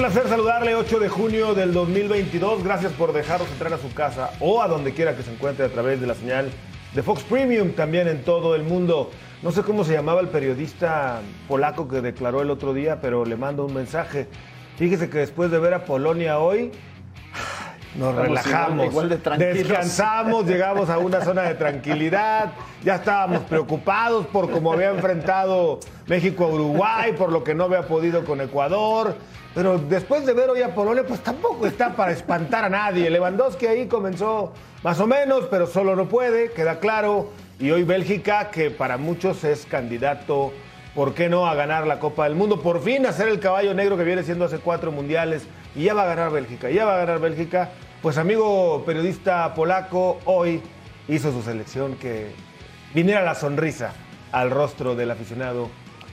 Placer saludarle 8 de junio del 2022. Gracias por dejarnos entrar a su casa o a donde quiera que se encuentre a través de la señal de Fox Premium, también en todo el mundo. No sé cómo se llamaba el periodista polaco que declaró el otro día, pero le mando un mensaje. Fíjese que después de ver a Polonia hoy, nos relajamos, igual de tranquilos. descansamos, llegamos a una zona de tranquilidad, ya estábamos preocupados por cómo había enfrentado México a Uruguay, por lo que no había podido con Ecuador, pero después de ver hoy a Polonia, pues tampoco está para espantar a nadie. Lewandowski ahí comenzó más o menos, pero solo no puede, queda claro. Y hoy Bélgica, que para muchos es candidato, ¿por qué no?, a ganar la Copa del Mundo. Por fin hacer el caballo negro que viene siendo hace cuatro mundiales. Y ya va a ganar Bélgica, ya va a ganar Bélgica. Pues amigo periodista polaco, hoy hizo su selección que viniera la sonrisa al rostro del aficionado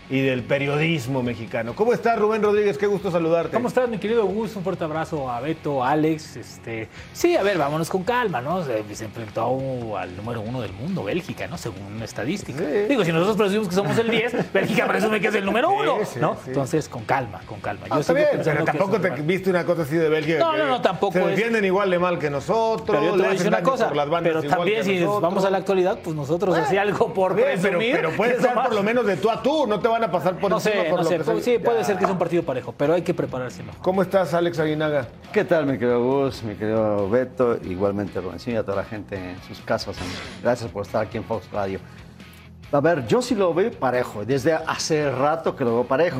y del periodismo mexicano. ¿Cómo estás, Rubén Rodríguez? Qué gusto saludarte. ¿Cómo estás, mi querido Gus? Un fuerte abrazo a Beto, a Alex. Este, sí, a ver, vámonos con calma, ¿no? Se, se enfrentó al número uno del mundo, Bélgica, ¿no? Según estadística. Sí. Digo, si nosotros presumimos que somos el 10, Bélgica presume que es el número uno, sí, ¿no? Entonces, con calma, con calma. Ah, está sigo bien, pero tampoco es te viste una cosa así de Bélgica. No, que no, no, tampoco Se es- defienden igual de mal que nosotros. Pero yo te le voy a decir hacen una daño cosa, pero también si nosotros. vamos a la actualidad, pues nosotros así algo por Está bien, pero, presumir, pero puede eso ser más. por lo menos de tú a tú, no te van a pasar por No encima sé, por no lo sé, que sea. sí, puede ser que es un partido parejo, pero hay que preparárselo. ¿Cómo estás, Alex Aguinaga? ¿Qué tal, mi querido Gus, mi querido Beto? Igualmente, Rubencín y a toda la gente en sus casas. Gracias por estar aquí en Fox Radio. A ver, yo sí lo veo parejo. Desde hace rato que lo veo parejo.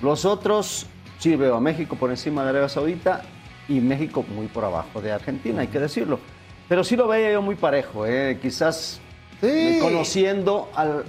Los otros, sí veo a México por encima de Arabia Saudita y México muy por abajo de Argentina, hay que decirlo. Pero sí lo veía yo muy parejo. ¿eh? Quizás Sí. eh, conociendo al,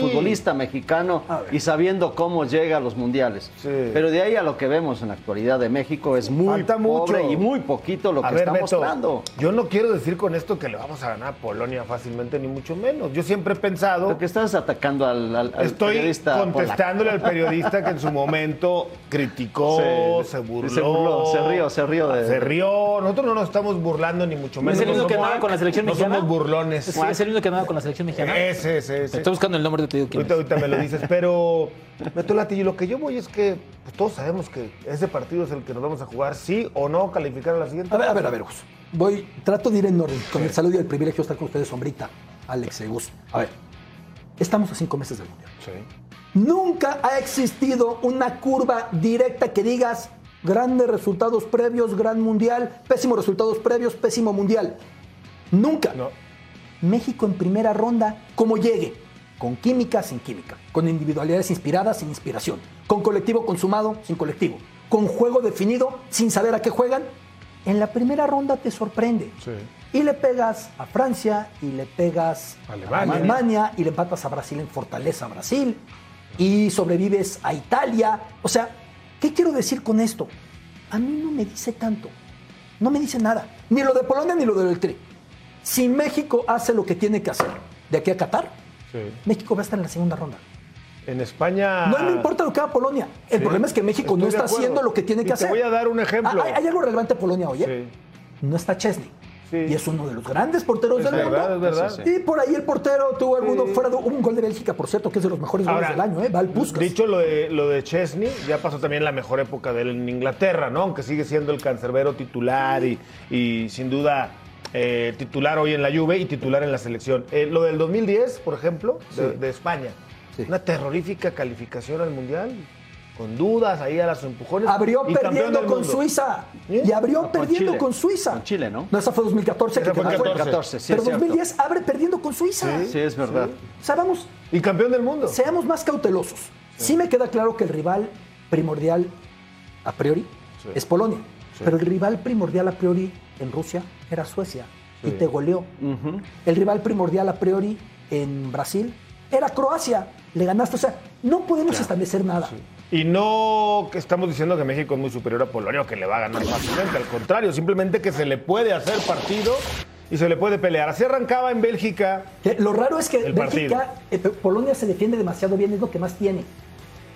futbolista mexicano y sabiendo cómo llega a los mundiales. Sí. Pero de ahí a lo que vemos en la actualidad de México es muy Falta mucho. pobre y muy poquito lo A que ver, está Beto, mostrando. yo no quiero decir con esto que le vamos a ganar a Polonia fácilmente, ni mucho menos. Yo siempre he pensado... Porque estás atacando al, al- al Estoy periodista contestándole al periodista que en su momento criticó, Sí, se burló. se burló, se rió, se rió de- Se rió. Nosotros no nos estamos burlando ni mucho menos. ¿Es el No único que somos- andaba con la selección no mexicana? somos burlones. ¿Es, el único que andaba con la selección mexicana? Ese, ese, ese. Estoy buscando el nombre de te digo quién Ahorita, es. ahorita me lo dices, pero Beto Lati, lo que yo voy es que pues, todos sabemos que ese partido es el que nos vamos a jugar, sí o no, calificar a la siguiente. A ver, a ver, a ver, Gus. Voy, trato de ir en orden, con el saludo y el privilegio de estar con ustedes, Sombrita, Alex y Gus. A ver, estamos a cinco meses del Mundial. Sí. Nunca ha existido una curva directa que digas grandes resultados previos, gran mundial, pésimos resultados previos, pésimo mundial. Nunca. No. México en primera ronda, como llegue, con química, sin química, con individualidades inspiradas, sin inspiración, con colectivo consumado, sin colectivo, con juego definido, sin saber a qué juegan, en la primera ronda te sorprende. Sí. Y le pegas a Francia, y le pegas Alemania. a Alemania, y le empatas a Brasil en Fortaleza, Brasil, y sobrevives a Italia. O sea, ¿qué quiero decir con esto? A mí no me dice tanto, no me dice nada, ni lo de Polonia ni lo del Tri. Si México hace lo que tiene que hacer de aquí a Qatar, Sí. México va a estar en la segunda ronda. En España. No me importa lo que haga Polonia. El Sí, problema es que México estoy no está haciendo lo que tiene Y que te hacer. voy a dar un ejemplo. Ah, ¿Hay, hay algo relevante en Polonia? Sí. No está Chesney. Sí. Y es uno de los grandes porteros Es del verdad, mundo. es verdad. Y por ahí el portero tuvo alguno fuera de un gol de Bélgica, por cierto, que es de los mejores goles del año, ¿eh? Puskas. Dicho lo de, lo de Chesney, ya pasó también la mejor época de él en Inglaterra, ¿no? Aunque sigue siendo el cancerbero titular y, y sin duda eh, titular hoy en la Juve y titular en la selección. Eh, lo del 2010, por ejemplo, de, de España. Sí. Una terrorífica calificación al Mundial. Con dudas, ahí a las empujones. Abrió y perdiendo con mundo. Suiza. ¿Sí? Y abrió con perdiendo Chile. con Suiza. Con Chile, ¿no? No, esa fue 2014 Esa que fue quedó fuera. 14. 14, sí, Pero es cierto. 2010 abre perdiendo con Suiza. Sí, es verdad. O sea, vamos, Y campeón del mundo. seamos más cautelosos. Sí. me queda claro que el rival primordial a priori es Polonia. Pero el rival primordial a priori en Rusia era Suecia y te goleó. El rival primordial a priori en Brasil era Croacia. Le ganaste. O sea, no podemos establecer nada. Y no que estamos diciendo que México es muy superior a Polonia o que le va a ganar fácilmente. Al contrario, simplemente que se le puede hacer partido y se le puede pelear. Así arrancaba en Bélgica. Que Lo raro es que Bélgica, eh, Polonia se defiende demasiado bien, es lo que más tiene.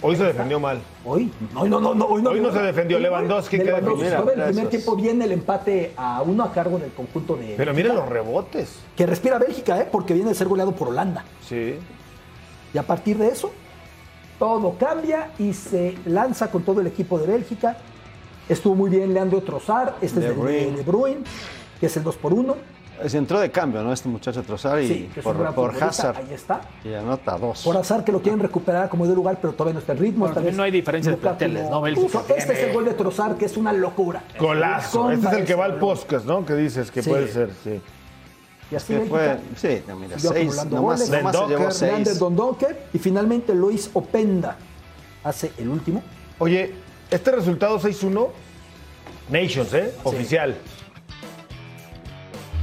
Hoy se defendió mal. Hoy, no, no, no, no, hoy no, Hoy no se defendió Lewandowski, Lewandowski. definición. Todo el Mira, primer tiempo viene el empate a uno a cargo del conjunto de. Pero miren los rebotes. Que respira Bélgica, ¿eh? Porque viene de ser goleado por Holanda. Sí. Y a partir de eso, todo cambia y se lanza con todo el equipo de Bélgica. Estuvo muy bien Leandro Trossard, este De es de, Bruyne. de, de Bruyne, que es el 2 por 1 Se entró de cambio, ¿no? Este muchacho Trossard y Sí, por. Hazard. Ahí está. Y anota dos. Por azar que lo quieren recuperar como de lugar, pero todavía no está en ritmo. Bueno, también no hay diferencia de planteles, no- este es el gol de Trossard, que es una locura. Golazo. La Este es el que va al podcast, ¿no? Que dices que Sí. puede ser, sí. Y así Que fue, sí, no, mira, siguió seis, acumulando nomás, nomás se llevó seis. Dondonker y finalmente Luis Openda hace el último. Oye, este resultado 6-1, Nations, ¿eh? Oficial.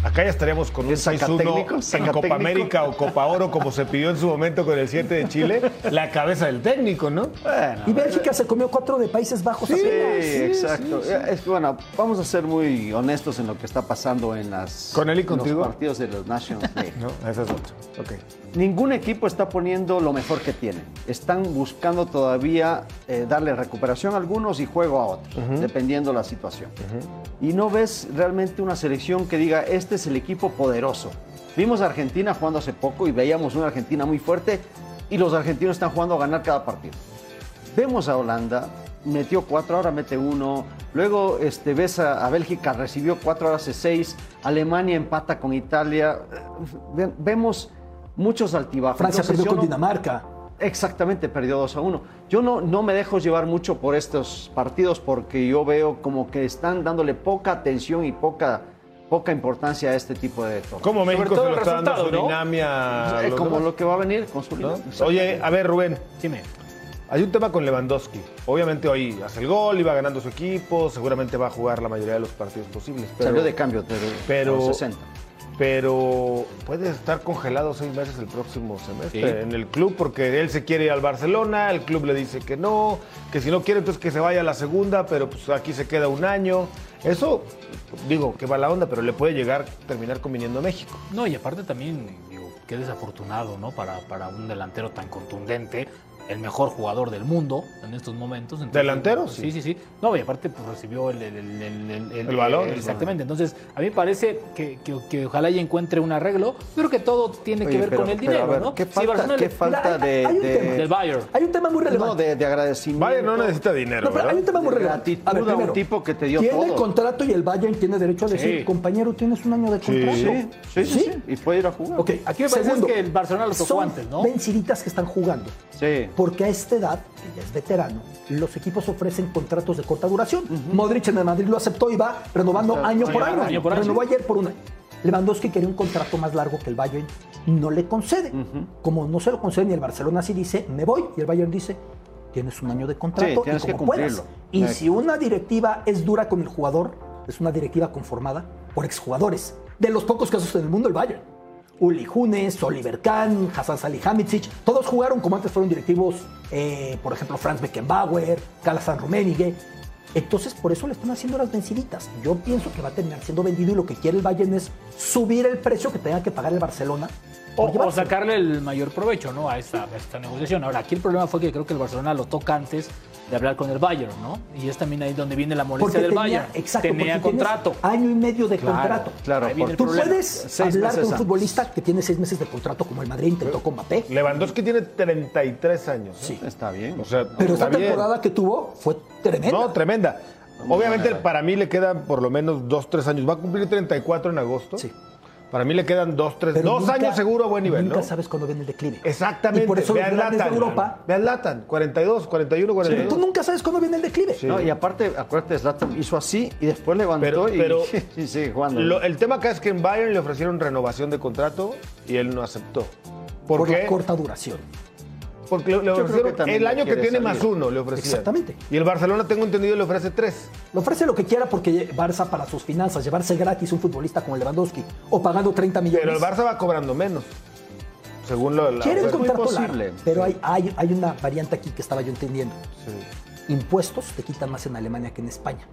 Acá ya estaríamos con un ¿Es sacatécnico? 6-1 en. Copa América o Copa Oro, como se pidió en su momento con el 7 de Chile. La cabeza del técnico, ¿no? Bueno, Y Bélgica se comió cuatro de Países Bajos Sí, apenas. exacto. Es que, bueno, vamos a ser muy honestos en lo que está pasando en las ¿Con él y en los contigo? partidos de los Nations League. No, esa es otra. Ok. Ningún equipo está poniendo lo mejor que tiene. Están buscando todavía eh, darle recuperación a algunos y juego a otros, dependiendo la situación. Y no ves realmente una selección que diga, este es el equipo poderoso. Vimos a Argentina jugando hace poco y veíamos una Argentina muy fuerte y los argentinos están jugando a ganar cada partido. Vemos a Holanda, metió cuatro, ahora mete uno. Luego este, ves a, a Bélgica, recibió cuatro, ahora hace seis. Alemania empata con Italia. Ve- vemos muchos altibajos. Francia Entonces, perdió con no- Dinamarca. Exactamente, perdió 2 a 1. Yo no, no me dejo llevar mucho por estos partidos porque yo veo como que están dándole poca atención y poca, poca importancia a este tipo de torneos. ¿Cómo México se lo está dando a resultado, ¿no? Surinam y a Eh, los como demás, lo que va a venir con su ¿no? liga. Oye, a ver, Rubén. Dime. Hay un tema con Lewandowski. Obviamente hoy hace el gol, iba ganando su equipo, seguramente va a jugar la mayoría de los partidos posibles. Pero, Salió de cambio pero- los 60. Pero puede estar congelado seis meses el próximo semestre Sí. en el club porque él se quiere ir al Barcelona, el club le dice que no, que si no quiere entonces que se vaya a la segunda, pero pues aquí se queda un año. Eso, digo, que va la onda, pero le puede llegar, terminar conviniendo a México. No, y aparte también, digo, qué desafortunado, ¿no? Para, para un delantero tan contundente, el mejor jugador del mundo en estos momentos. Entonces, ¿Delantero? Sí, Sí. sí, sí. No, y aparte pues recibió el, el, el, el- el- El balón. Exactamente. Entonces, a mí me parece que, que- que ojalá ya encuentre un arreglo. Yo creo que todo tiene que Oye, ver pero- con el dinero, ver, ¿no? ¿Qué falta, Barcelona qué falta Mira, hay- de, hay un de- tema. del Bayern. Hay un tema muy relevante. no, de, de agradecimiento? Bayern no necesita dinero, No, pero hay un tema muy relevante. a un primero, tipo que te dio tiene todo. el contrato y el Bayern tiene derecho a decir, Sí. compañero, tienes un año de contrato. Sí, sí, sí, sí. Y puede ir a jugar. Ok, Aquí me parece que el Barcelona lo tocó antes, ¿no? venciditas que están jugando. Sí. Porque a esta edad, que ya es veterano, los equipos ofrecen contratos de corta duración. Modric en el Madrid lo aceptó y va renovando Está- año por año. año por año. Renovó ayer por un año. Lewandowski quería un contrato más largo que el Bayern, no le concede. Como no se lo concede ni el Barcelona, así dice, me voy. Y el Bayern dice, tienes un año de contrato Sí, tienes y que como puedas. cumplirlo. Y si una directiva es dura con el jugador, es una directiva conformada por exjugadores. De los pocos casos en el mundo, el Bayern. Uli Junes, Oliver Kahn, Hassan Salihamidzic, todos jugaron como antes fueron directivos, eh, por ejemplo, Franz Beckenbauer, Calazan Rummenigge. Entonces, por eso le están haciendo las venciditas. Yo pienso que va a terminar siendo vendido y lo que quiere el Bayern es subir el precio que tenga que pagar el Barcelona. O, sacarle el mayor provecho ¿no? a, esta, a esta negociación. Ahora, aquí el problema fue que creo que el Barcelona lo toca antes de hablar con el Bayern, ¿no? Y es también ahí donde viene la molestia Porque del tenía, Bayern. exacto, tenía contrato. Año y medio de Claro, contrato. claro, Ahí viene Tú puedes Seis hablar con un futbolista que tiene seis meses de contrato como el Madrid intentó con Mbappé. Lewandowski tiene 33 años. ¿eh? Sí. Está bien. O sea, Pero bien. temporada que tuvo fue tremenda. No, tremenda. Obviamente para mí le quedan por lo menos dos, tres años. Va a cumplir 34 en agosto. Sí. Para mí le quedan dos, tres, Pero dos nunca- años seguro a buen nivel, Nunca ¿no? sabes cuándo viene el declive. Exactamente. Y por eso Vean grandes de Latan. Europa. Vean Latan, 42, 41, 42. Tú nunca sabes cuándo viene el declive. Sí. No, y aparte, acuérdate, Zlatan hizo así y después levantó Pero- y, pero- y sigue jugando. Lo- el tema acá es que en Bayern le ofrecieron renovación de contrato y él no aceptó. ¿Por, Por qué? la corta duración. Porque le, le ofrecieron también el año que tiene salir. más uno, le ofrecieron. Exactamente. Y el Barcelona, tengo entendido, le ofrece tres. Le ofrece lo que quiera porque Barça para sus finanzas, llevarse gratis un futbolista como Lewandowski o pagando 30 millones. Pero el Barça va cobrando menos. Según lo, la quiere un oferta. muy contrato posible. largo. Pero hay, hay, hay una variante aquí que estaba yo entendiendo. Sí. Impuestos te quitan más en Alemania que en España.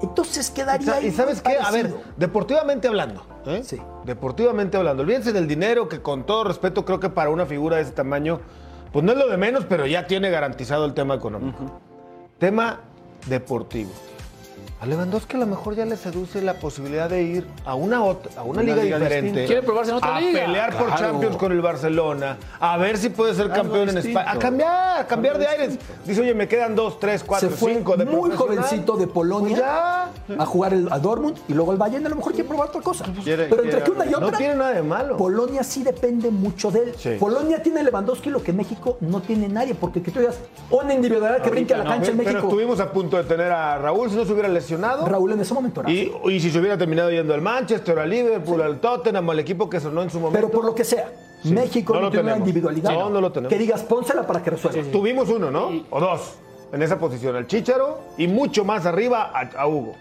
Entonces quedaría ahí ¿Y sabes qué? A ver, deportivamente hablando, ¿eh? Sí. Deportivamente hablando, olvídense del dinero que con todo respeto creo que para una figura de ese tamaño, pues no es lo de menos, pero ya tiene garantizado el tema económico. Tema deportivo. A Lewandowski a lo mejor ya le seduce la posibilidad de ir a una, ot- a una, Una liga, liga diferente. distinta. Quiere probarse en otra a liga. pelear por Claro. Champions con el Barcelona. A ver si puede ser Algo campeón en. España. A cambiar, a cambiar de aires. Dice, oye, me quedan dos, tres, cuatro, Se fue cinco de muy jovencito de Polonia Pues ya. a jugar el, a Dortmund y luego al Bayern. A lo mejor quiere probar otra cosa. Quiere- Pero entre quiere que una y algo. No otra, tiene nada de malo. Polonia sí depende mucho de él. Sí. Polonia tiene Lewandowski lo que México no tiene nadie, porque que tú digas, una individualidad que brinque a la no, cancha en Pero México. estuvimos a punto de tener a Raúl si no se hubiera lesionado. Raúl en ese momento era. Y, y si se hubiera terminado yendo al Manchester, al Liverpool, al Tottenham, al equipo que sonó en su momento. Pero por lo que sea, México no no, lo tiene una tenemos. individualidad. No, no lo tenemos. Que digas, pónsela para que resuelva. Tuvimos uno, ¿no? O dos en esa posición, al Chicharo y mucho más arriba a, a Hugo.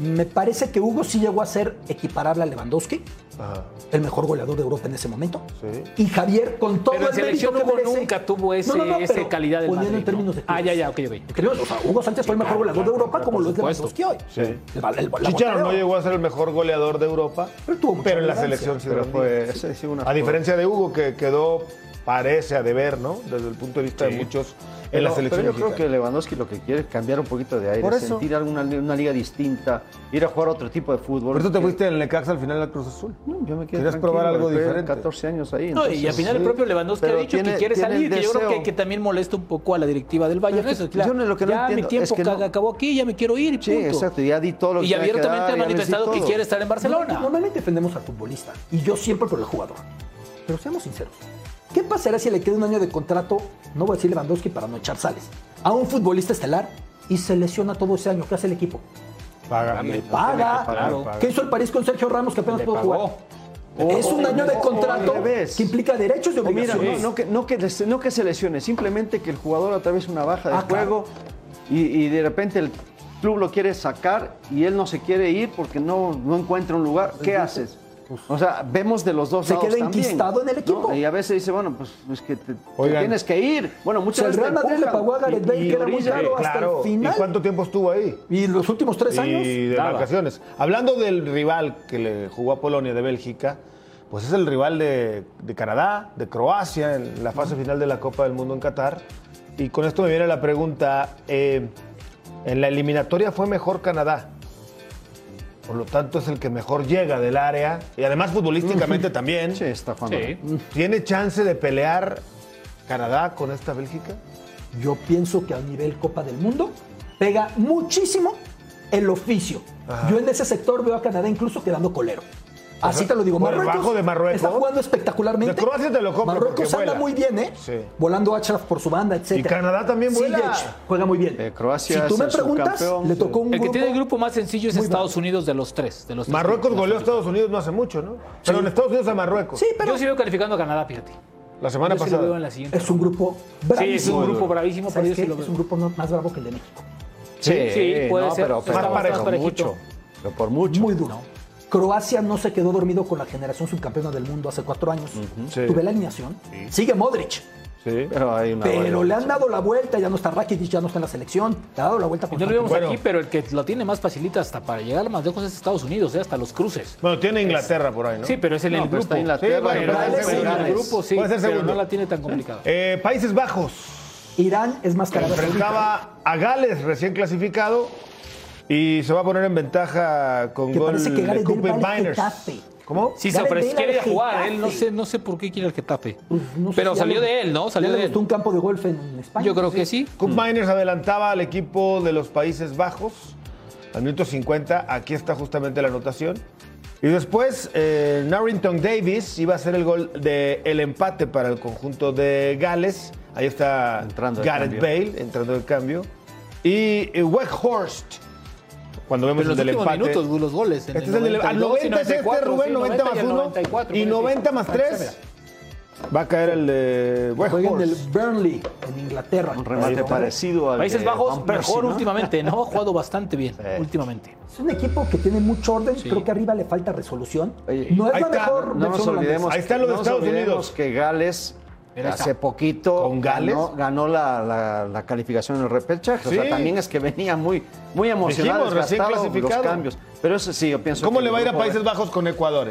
Me parece que Hugo sí llegó a ser equiparable a Lewandowski, Ajá. el mejor goleador de Europa en ese momento. Sí. Y Javier, con todo Pero el mérito selección que Hugo merece- nunca tuvo ese, No, no, no, ese pero calidad del Madrid. en términos ¿no? de Ah, ya, ya, ok, ok. De clubes, o sea, Hugo Sánchez fue el mejor goleador de Europa, como lo es. Lewandowski hoy. Sí. El- el- la Chicharo no llegó a ser el mejor goleador de Europa, Pero tuvo mucha pero en la selección sí Pero fue, ese sí una A diferencia de Hugo, que quedó, parece a deber, ¿no? Desde el punto de vista de muchos en Pero, la selección pero yo creo que Lewandowski lo que quiere es cambiar un poquito de aire, Por eso. sentir alguna una liga distinta, ir a jugar otro tipo de fútbol. Por eso te Que- fuiste en el Necaxa al final del Cruz Azul. No, yo me quedé Querías tranquilo, probar algo de diferente. 14 años ahí. No, y al final el propio Lewandowski Pero ha dicho tiene- que quiere salir, que yo creo que, también molesta un poco a la directiva del Bayern. Pero que yo no- lo que no ya mi entiendo tiempo es que no- ca- acabó aquí, ya me quiero ir punto. Sí, exacto, ya di todo lo que Y abiertamente ha manifestado que quiere estar en Barcelona. Normalmente defendemos al futbolista y yo siempre por el jugador. Pero seamos sinceros. ¿Qué pasará si le queda un año de contrato, no voy a decir Lewandowski para no echar sales, a un futbolista estelar y se lesiona todo ese año? ¿Qué hace el equipo? Paga. Le paga. claro. ¿Qué hizo el París con Sergio Ramos que apenas Le pudo pagó. jugar? es un año de o- o contrato revés. que implica derechos y O mira, obligaciones. no, no que, no, que, des- no que se lesione, simplemente que el jugador atraviesa una baja de Ah, claro. juego y, y de repente el club lo quiere sacar y él no se quiere ir porque no, no encuentra un lugar. ¿Qué haces? O sea, vemos de los dos Se lados queda también, enquistado en el ¿no? equipo. Y a veces dice, bueno, pues es que te, tienes que ir. Bueno, O muchas sea, el veces Real Madrid le pagó a Gareth Bale, Y- y que era muy caro hasta Claro. el final. ¿Y cuánto tiempo estuvo ahí? Y los últimos tres años. Y de Nada. vacaciones. Hablando del rival que le jugó a Polonia de Bélgica, pues es el rival de, de Canadá, de Croacia en la fase final de la Copa del Mundo en Qatar. Y con esto me viene la pregunta, eh, en la eliminatoria fue mejor Canadá. Por lo tanto es el que mejor llega del área y además futbolísticamente también. Sí, está jugando. Sí. ¿Tiene chance de pelear Canadá con esta Bélgica? Yo pienso que a nivel Copa del Mundo pega muchísimo el oficio. Yo en ese sector veo a Canadá incluso quedando colero. Así te lo digo. por debajo de Marruecos. está jugando espectacularmente. De Croacia te lo compro Marruecos anda vuela. muy bien, ¿eh? Sí. Volando Achraf por su banda, etc. Y Canadá también vuela. juega muy bien. Eh, Croacia si tú es me el preguntas, le tocó un El que grupo tiene el grupo más sencillo es Estados. Unidos de los tres. De los tres Marruecos goleó a Estados Unidos no hace mucho, ¿no? Pero en Estados Unidos a Marruecos. Sí, pero Yo sí veo calificando a Canadá, fíjate. La semana Yo sí lo pasada. veo en la siguiente. es un grupo Sí, bravísimo. es un grupo bravísimo, pero ¿Sabes yo sí lo Es veo. un grupo más bravo que el de México. Sí, sí, puede ser. Pero, Está pero más parejito. mucho. Pero por mucho. Muy duro. Croacia no se quedó dormido con la generación subcampeona del mundo hace cuatro años. Sí. Tuve la alineación. Sigue Modric. Sí. Pero hay una Pero le han dado la vuelta, ya no está Rakitic, ya no está en la selección, le ha dado la vuelta con no lo vemos Bueno. aquí, pero el que lo tiene más facilita hasta para llegar más lejos es Estados Unidos, ¿eh? hasta los cruces. Bueno, tiene Inglaterra por ahí, ¿no? Sí, pero es en No, el pero grupo. está Inglaterra, Sí, bueno, Pero, puede ser pero en el segundo. grupo sí, Puede ser pero segundo. no la tiene tan complicada. Eh, Países Bajos. Irán es más de enfrentaba a Gales recién clasificado y se va a poner en ventaja con Que gol parece que de Gareth Cooper Miners. Getafe. ¿Cómo? Sí, Gareth pero Bale quiere ir a al jugar. Él no sé, no sé por qué quiere el Getafe. Pues, no sé pero si salió le- de él, ¿no? ya Salió le de él. un campo de golf en España. Yo creo que sí. Cook Miners adelantaba al equipo de los Países Bajos al minuto 50. Aquí está justamente la anotación. Y después, eh, Narrington Davis iba a hacer el gol del el empate para el conjunto de Gales. Ahí está Entrando Gareth cambio. Bale entrando de cambio. Y Weghorst, cuando vemos Pero el los del empate. minutos, los goles. en Este es el del al 92 y 90 es este, 94, Rubén, sí, 90 más y el 1 94, y por ahí, 90 más sí. 3. Va a caer el de Juega en el Weghorst. Burnley, en Inglaterra. Un remate parecido al Países de Bajos Van Persie, mejor ¿no? últimamente, ¿no? Ha jugado bastante bien Sí. últimamente. Es un equipo que tiene mucho orden, creo que arriba le falta resolución. Oye, no es la está, mejor No nos olvidemos. Ahí está lo de Estados Unidos. que Gales hace poquito ¿Con Gales? ganó, ganó la, la- la calificación en el repechaje. O Sí. sea, también es que venía muy, muy emocionado, Dijimos, recién los cambios. Pero eso sí, yo pienso ¿Cómo que le va a ir a Países Bajos con Ecuador?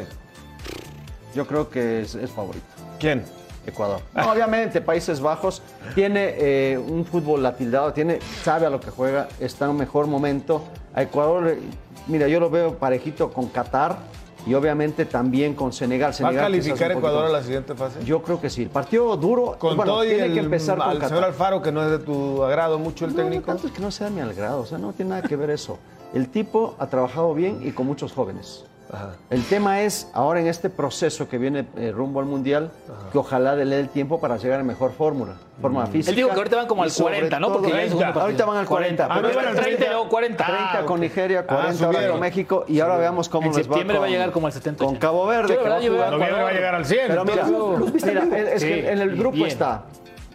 Yo creo que es, es favorito. ¿Quién? Ecuador. No, obviamente, Países Bajos tiene eh, un fútbol latildado, tiene, sabe a lo que juega, está en un mejor momento. A Ecuador, eh, mira, yo lo veo parejito con Qatar y obviamente también con Senegal. ¿Va a Senegal calificar Ecuador a la siguiente fase? Yo creo que sí. El partido duro, Con bueno, todo y tiene el, que empezar con al señor Qatar. Alfaro, que no es de tu agrado mucho el No, no técnico. tanto es que no sea mi al grado, o sea, no tiene nada que ver eso. El tipo ha trabajado bien y con muchos jóvenes. Ajá. El tema es, ahora en este proceso que viene eh, rumbo al Mundial, que ojalá le dé el tiempo para llegar a mejor fórmula, forma física. Él dijo que ahorita van como al sobre 40, ¿no? Porque ya ahorita van al 40. Ah, pero no, iban al 30 y luego 40. 30 con ok. Nigeria, 40 ahora con México y ahora veamos cómo En les va septiembre va a con- llegar como al 70. Con Cabo Verde. Que va verdad, a yo veo a va a llegar al 100. pero mira, entonces- ¿Los viste mira, en es Sí, que en el grupo bien. está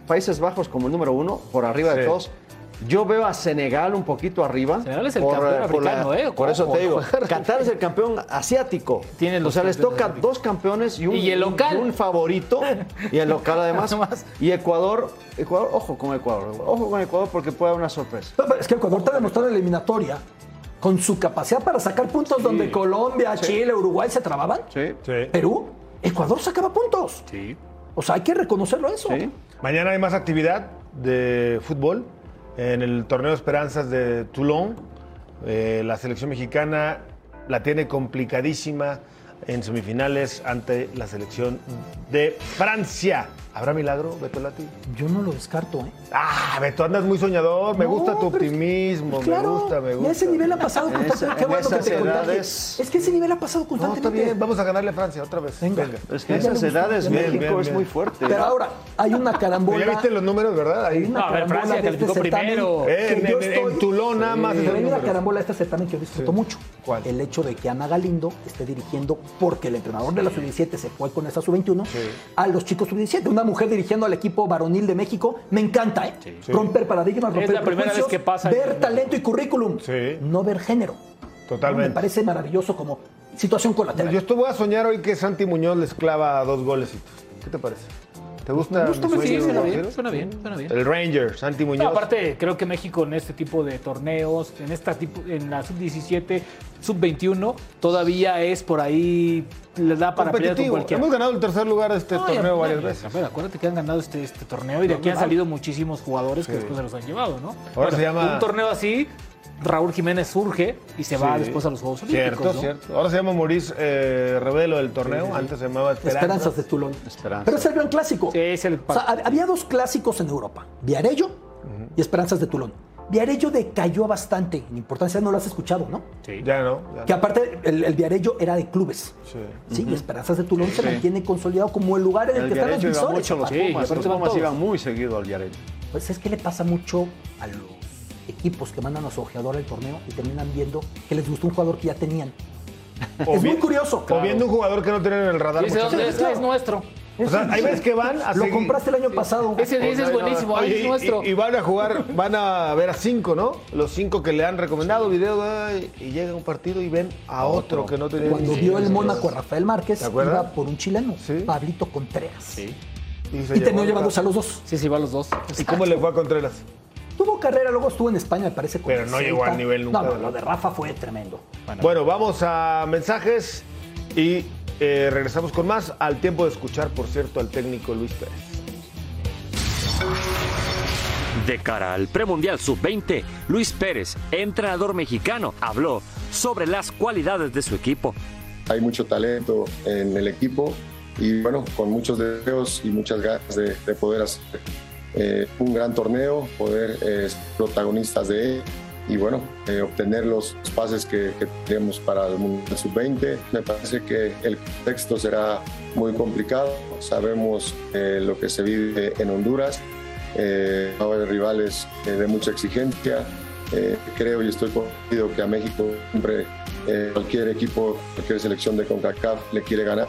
Países Bajos como el número uno, por arriba de Sí. todos. Yo veo a Senegal un poquito arriba. Senegal es el campeón eh, africano, ¿eh? Por eso te digo. Qatar es el campeón asiático. Tiene o los sea, les toca asiáticos. dos campeones y un, Y el local. y un favorito. Y el local además. Y Ecuador, Ecuador, ojo con Ecuador. Ojo con Ecuador porque puede haber una sorpresa. No, pero Es que Ecuador te ha demostrado eliminatoria con su capacidad para sacar puntos donde Colombia, Chile, Uruguay se trababan. Sí. Sí. Perú, Ecuador sacaba puntos. Sí. O sea, hay que reconocerlo eso. Sí. Mañana hay más actividad de fútbol en el torneo Esperanzas de Toulon. Eh, la selección mexicana la tiene complicadísima en semifinales ante la selección de Francia. ¿Habrá milagro, Beto Lati? Yo no lo descarto, ¿eh? Ah, Beto, andas muy soñador. Me No, gusta tu optimismo. Claro, me gusta, me gusta. ese nivel ha pasado En constantemente. Qué en bueno que esas te edades- Es que ese nivel ha pasado No, está constantemente. bien. Vamos a ganarle a Francia otra vez. Venga. Venga. Es que esas edades le México. Bien, es bien. muy fuerte. Pero ahora, hay una carambola. ya viste los números, ¿verdad? Ahí. Hay una No, a ver, carambola Francia este calificó certamen primero. Eh, que en, yo en- estoy- en Toulon nada más. Hay una carambola de este certamen que yo disfruto mucho. ¿Cuál? El hecho de que Ana Galindo esté dirigiendo, porque el entrenador de la sub-17 se fue con esa sub-21, a los chicos sub-17. Una mujer dirigiendo al equipo varonil de México. Me encanta, ¿eh? Romper paradigmas, romper la primera prejuicios, vez que pasa Ver en- talento y currículum. Sí. No ver género. Totalmente. Me parece maravilloso como situación colateral. Yo estoy, voy a soñar hoy que Santi Muñoz les clava dos golecitos. ¿Qué te parece? ¿Te gusta? Me gusta, Sí, suena bien, suena bien, suena bien. El Ranger, Santi Muñoz. No, aparte, creo que México en este tipo de torneos, en esta tipo, en la sub-17, sub-21, todavía es por ahí, le da para pelear con competitivo. cualquiera. Hemos ganado el tercer lugar de este No, torneo ya- varias ya- veces. A ver, acuérdate que han ganado este, este torneo y de aquí han salido muchísimos jugadores que después se los han llevado, ¿no? Ahora se llama- Un torneo así, Raúl Jiménez surge y se va Sí. después a los Juegos Olímpicos. Cierto, ¿no? cierto. Ahora se llama Maurice eh, Revelo el torneo. Antes se llamaba Esperanza. Esperanzas de Tulón. Esperanza. Pero es el gran clásico. Sí, es el O sea, hab- había dos clásicos en Europa: Viarello y Esperanzas de Tulón. Viarello decayó bastante en importancia, no lo has escuchado, ¿no? Sí. Ya no. ya Que aparte el, el Viarello era de clubes. Sí. Sí, y Esperanzas de Tulón se mantiene consolidado como el lugar en el, El que están los Viarejo iba visores. mucho los Sí, Pumas. Los Pumas iban muy seguido al Viarejo. Pues es que le pasa mucho a los equipos que mandan a su ojeador al torneo y terminan viendo que les gustó un jugador que ya tenían. O es muy curioso. O viendo un jugador que no tienen en el radar. Veces. es, es nuestro. O sea, hay veces que van a Lo seguir- compraste el año pasado. Ese 10 es buenísimo, ahí es y- nuestro. Y, y van a jugar, van a ver a cinco, ¿no? Los cinco que le han recomendado video ay, y llega un partido y ven a otro, que no tenía Cuando vio el Mónaco a Rafael Márquez, iba por un chileno, Sí. Pablito Contreras. Sí. Y, se Y terminó llevándose a los dos. Sí, sí, va a los dos. ¿Y cómo le fue a Contreras? Tuvo carrera, luego estuvo en España, me parece. con Pero no llegó al nivel nunca No, no, lo de Rafa fue tremendo. Bueno, vamos a mensajes y eh, regresamos con más. Al tiempo de escuchar, por cierto, al técnico Luis Pérez. De cara al premundial sub-20, Luis Pérez, entrenador mexicano, habló sobre las cualidades de su equipo. hay mucho talento en el equipo y bueno, con muchos deseos y muchas ganas de, de poder hacer eh, un gran torneo, poder eh, ser protagonistas de él y bueno, eh, obtener los pases que, que para el Mundial Sub-20. Me parece que el contexto será muy complicado, sabemos eh, lo que se vive en Honduras, eh, rivales eh, de mucha exigencia, creo y estoy convencido que a México siempre cualquier equipo, cualquier selección de CONCACAF le quiere ganar.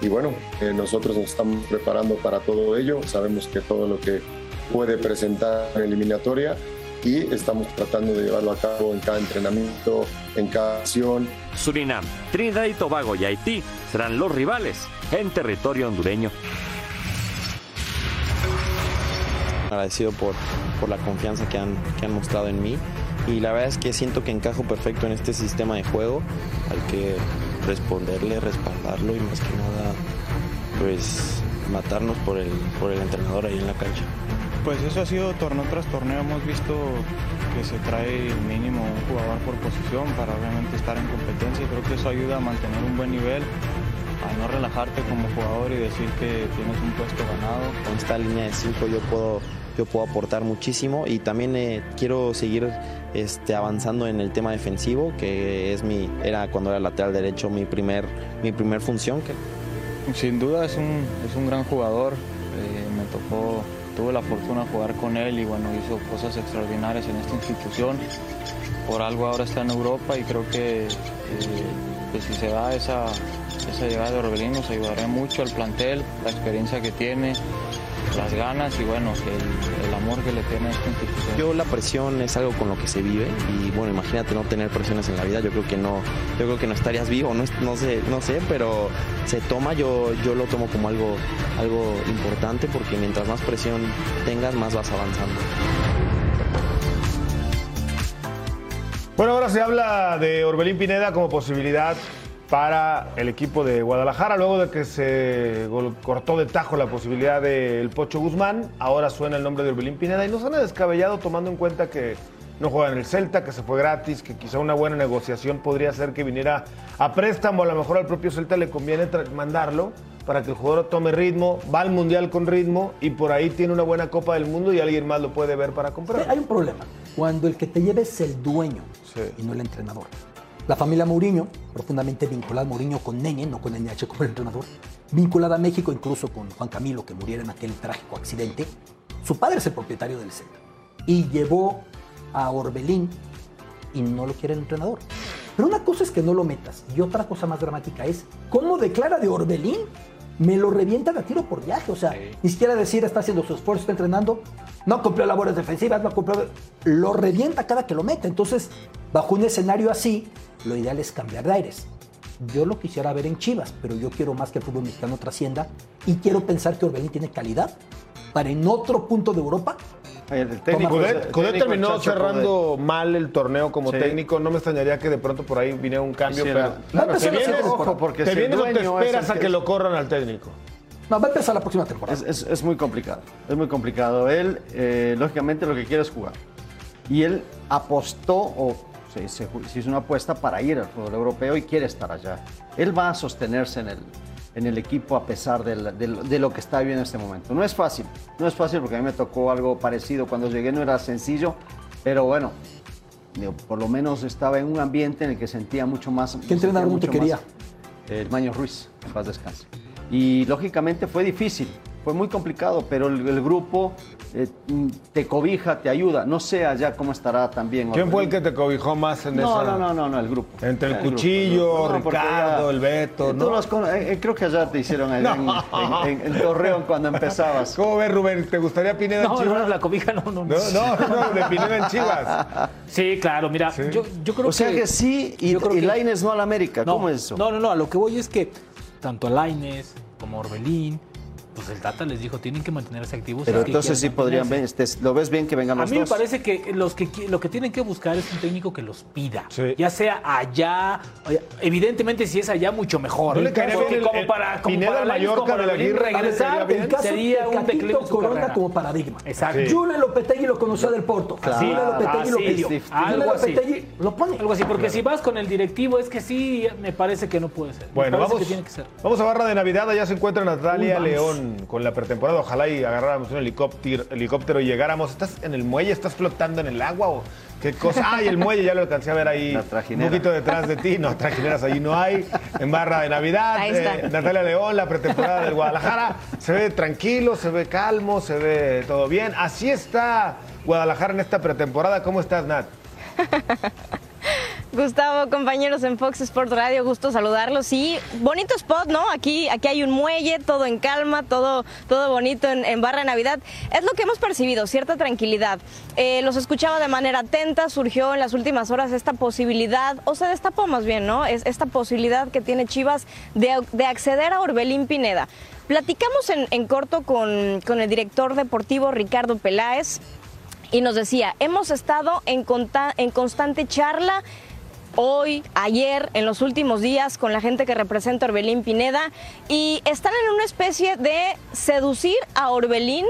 Y bueno, nosotros nos estamos preparando para todo ello. Sabemos que todo lo que puede presentar en eliminatoria y estamos tratando de llevarlo a cabo en cada entrenamiento, en cada acción. Surinam, Trinidad y Tobago y Haití serán los rivales en territorio hondureño. agradecido por, por la confianza que han, que han mostrado en mí y la verdad es que siento que encajo perfecto en este sistema de juego al que responderle, respaldarlo y más que nada pues matarnos por el, por el entrenador ahí en la cancha. Pues eso ha sido torneo tras torneo. Hemos visto que se trae mínimo un jugador por posición para obviamente estar en competencia y creo que eso ayuda a mantener un buen nivel, a no relajarte como jugador y decir que tienes un puesto ganado. Con esta línea de 5 yo puedo, yo puedo aportar muchísimo y también eh, quiero seguir este, avanzando en el tema defensivo, que es mi, era cuando era lateral derecho mi primer, mi primer función. Que... Sin duda es un, es un gran jugador, eh, me tocó tuve la fortuna de jugar con él y bueno, hizo cosas extraordinarias en esta institución. Por algo ahora está en Europa y creo que, eh, si se da esa, esa llegada de Orbelín nos ayudará mucho al plantel, la experiencia que tiene, las ganas y bueno, el, el, amor que le tiene a esta institución. Yo la presión es algo con lo que se vive y bueno, imagínate no tener presiones en la vida, yo creo que no, yo creo que no estarías vivo, no, no sé, no sé, pero se toma, yo, yo lo tomo como algo, algo importante porque mientras más presión tengas, más vas avanzando. Bueno, ahora se habla de Orbelín Pineda como posibilidad para el equipo de Guadalajara. Luego de que se cortó de tajo la posibilidad del Pocho Guzmán, ahora suena el nombre de Orbelín Pineda y no suena descabellado tomando en cuenta que no juega en el Celta, que se fue gratis, que quizá una buena negociación podría ser que viniera a préstamo, a lo mejor al propio Celta le conviene mandarlo para que el jugador tome ritmo, va al Mundial con ritmo y por ahí tiene una buena Copa del Mundo y alguien más lo puede ver para comprar. Sí, hay un problema, cuando el que te lleve es el dueño sí. y no el entrenador. La familia Mourinho, profundamente vinculada Mourinho con Nene, no con NH como el entrenador, vinculada a México incluso con Juan Camilo, que muriera en aquel trágico accidente. Su padre es el propietario del Celta y llevó a Orbelín y no lo quiere el entrenador. Pero una cosa es que no lo metas y otra cosa más dramática es cómo declara de Orbelín. Me lo revientan a tiro por viaje, o sea, sí. ni siquiera decir está haciendo su esfuerzo, está entrenando, no cumplió labores defensivas, no cumplió. Lo revienta cada que lo mete. Entonces, bajo un escenario así, lo ideal es cambiar de aires. Yo lo quisiera ver en Chivas, pero yo quiero más que el fútbol mexicano trascienda y quiero pensar que Orbelín tiene calidad para en otro punto de Europa. El técnico, Cudet, Cudet terminó cerrando Cudet. mal el torneo como sí. técnico. No me extrañaría que de pronto por ahí viniera un cambio. pero no, no, te vienes, ojo, porque te, vienes o te esperas a que, que lo corran al técnico. No, va a empezar la próxima temporada. Es, es, es muy complicado. Es muy complicado. Él, eh, lógicamente, lo que quiere es jugar. Y él apostó o se, se, se, hizo una apuesta para ir al fútbol europeo y quiere estar allá. Él va a sostenerse en el, en el equipo a pesar de, la, de, de, lo que está viviendo en este momento. No es fácil, no es fácil porque a mí me tocó algo parecido cuando llegué, no era sencillo, pero bueno, digo, por lo menos estaba en un ambiente en el que sentía mucho más. ¿Qué entrenador te quería? Más, el Maño Ruiz, paz descanse. Y lógicamente fue difícil, fue muy complicado, pero el, el grupo eh, te cobija, te ayuda. No sé allá cómo estará también. ¿Quién fue el que te cobijó más en no, esa? No, no, no, no, el grupo. Entre el, el cuchillo, no, Ricardo, ya, el Beto, ¿no? Los, eh, creo que allá te hicieron en, no. en, en, en, Torreón cuando empezabas. ¿Cómo ves, Rubén? ¿Te gustaría Pineda no, en Chivas? No, la cobija no, no. No, no, no, de Pineda en Chivas. Sí, claro, mira, sí. Yo, yo, creo o sea que, sí, y, y Laines no al América. ¿Cómo es eso? No, no, no, a lo que voy es que tanto a Laines como a Orbelín, pues el Tata les dijo, tienen que mantenerse activos. Pero entonces sí podrían ver, este, ¿lo ves bien que vengan los dos? A mí dos? me parece que, los que lo que tienen que buscar es un técnico que los pida. Sí. Ya sea allá, evidentemente si es allá, mucho mejor. ¿No le caería bien el, como para, como Pineda para Mallorca de la Aguirre regresar, el caso sería un declive Corona como paradigma. Exacto. Sí. Julen Lopetegui lo conoció del Porto. Claro. Julen Lopetegui ah, lo sí, pidió. Sí, algo así. Lopetegui lo pone. Algo así, porque claro. si vas con el directivo es que sí, me parece que no puede ser. Bueno, vamos, que tiene que ser. vamos a barra de Navidad, allá se encuentra Natalia Uy, Con la pretemporada. Ojalá y agarráramos un helicóptero, helicóptero y llegáramos. ¿Estás en el muelle? ¿Estás flotando en el agua? ¿O qué cosa? ¡Ay, el muelle! Ya lo alcancé a ver ahí un poquito detrás de ti. No, trajineras allí no hay. En barra de Navidad. Eh, Natalia León, la pretemporada del Guadalajara. Se ve tranquilo, se ve calmo, se ve todo bien. Así está Guadalajara en esta pretemporada. ¿Cómo estás, Nat? Gustavo, compañeros en Fox Sports Radio, gusto saludarlos. Sí, bonito spot, ¿no? Aquí, aquí hay un muelle, todo en calma, todo, todo bonito en, en Barra de Navidad. Es lo que hemos percibido, cierta tranquilidad. Eh, los escuchaba de manera atenta, surgió en las últimas horas esta posibilidad, o se destapó más bien, ¿no? Es esta posibilidad que tiene Chivas de, de acceder a Orbelín Pineda. Platicamos en, en corto con, con el director deportivo Ricardo Peláez y nos decía, hemos estado en, en constante charla hoy, ayer, en los últimos días con la gente que representa a Orbelín Pineda y están en una especie de seducir a Orbelín.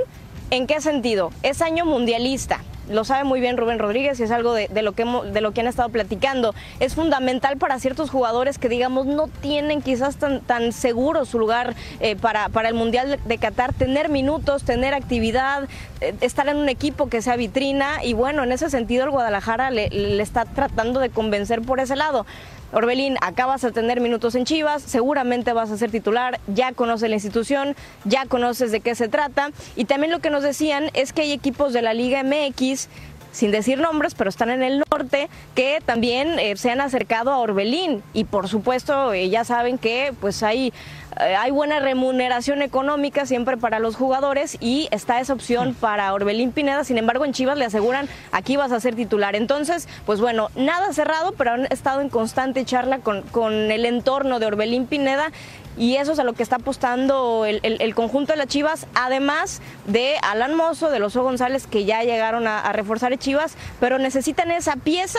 ¿En qué sentido? Es año mundialista lo sabe muy bien Rubén Rodríguez y es algo de, lo que de lo que han estado platicando. Es fundamental para ciertos jugadores que, digamos, no tienen quizás tan, tan seguro su lugar eh, para, para el Mundial de Qatar, tener minutos, tener actividad, eh, estar en un equipo que sea vitrina y bueno, en ese sentido el Guadalajara le, le está tratando de convencer por ese lado. Orbelín, acabas de tener minutos en Chivas, seguramente vas a ser titular, ya conoces la institución, ya conoces de qué se trata. Y también lo que nos decían es que hay equipos de la Liga MX sin decir nombres, pero están en el norte, que también eh, se han acercado a Orbelín. Y por supuesto, eh, ya saben que pues hay, hay buena remuneración económica siempre para los jugadores y está esa opción para Orbelín Pineda. Sin embargo, en Chivas le aseguran aquí vas a ser titular. Entonces, pues bueno, nada cerrado, pero han estado en constante charla con, con el entorno de Orbelín Pineda y eso es a lo que está apostando el, conjunto de las Chivas, además de Alan Mozo, de los O González, que ya llegaron a, reforzar a Chivas, pero necesitan esa pieza.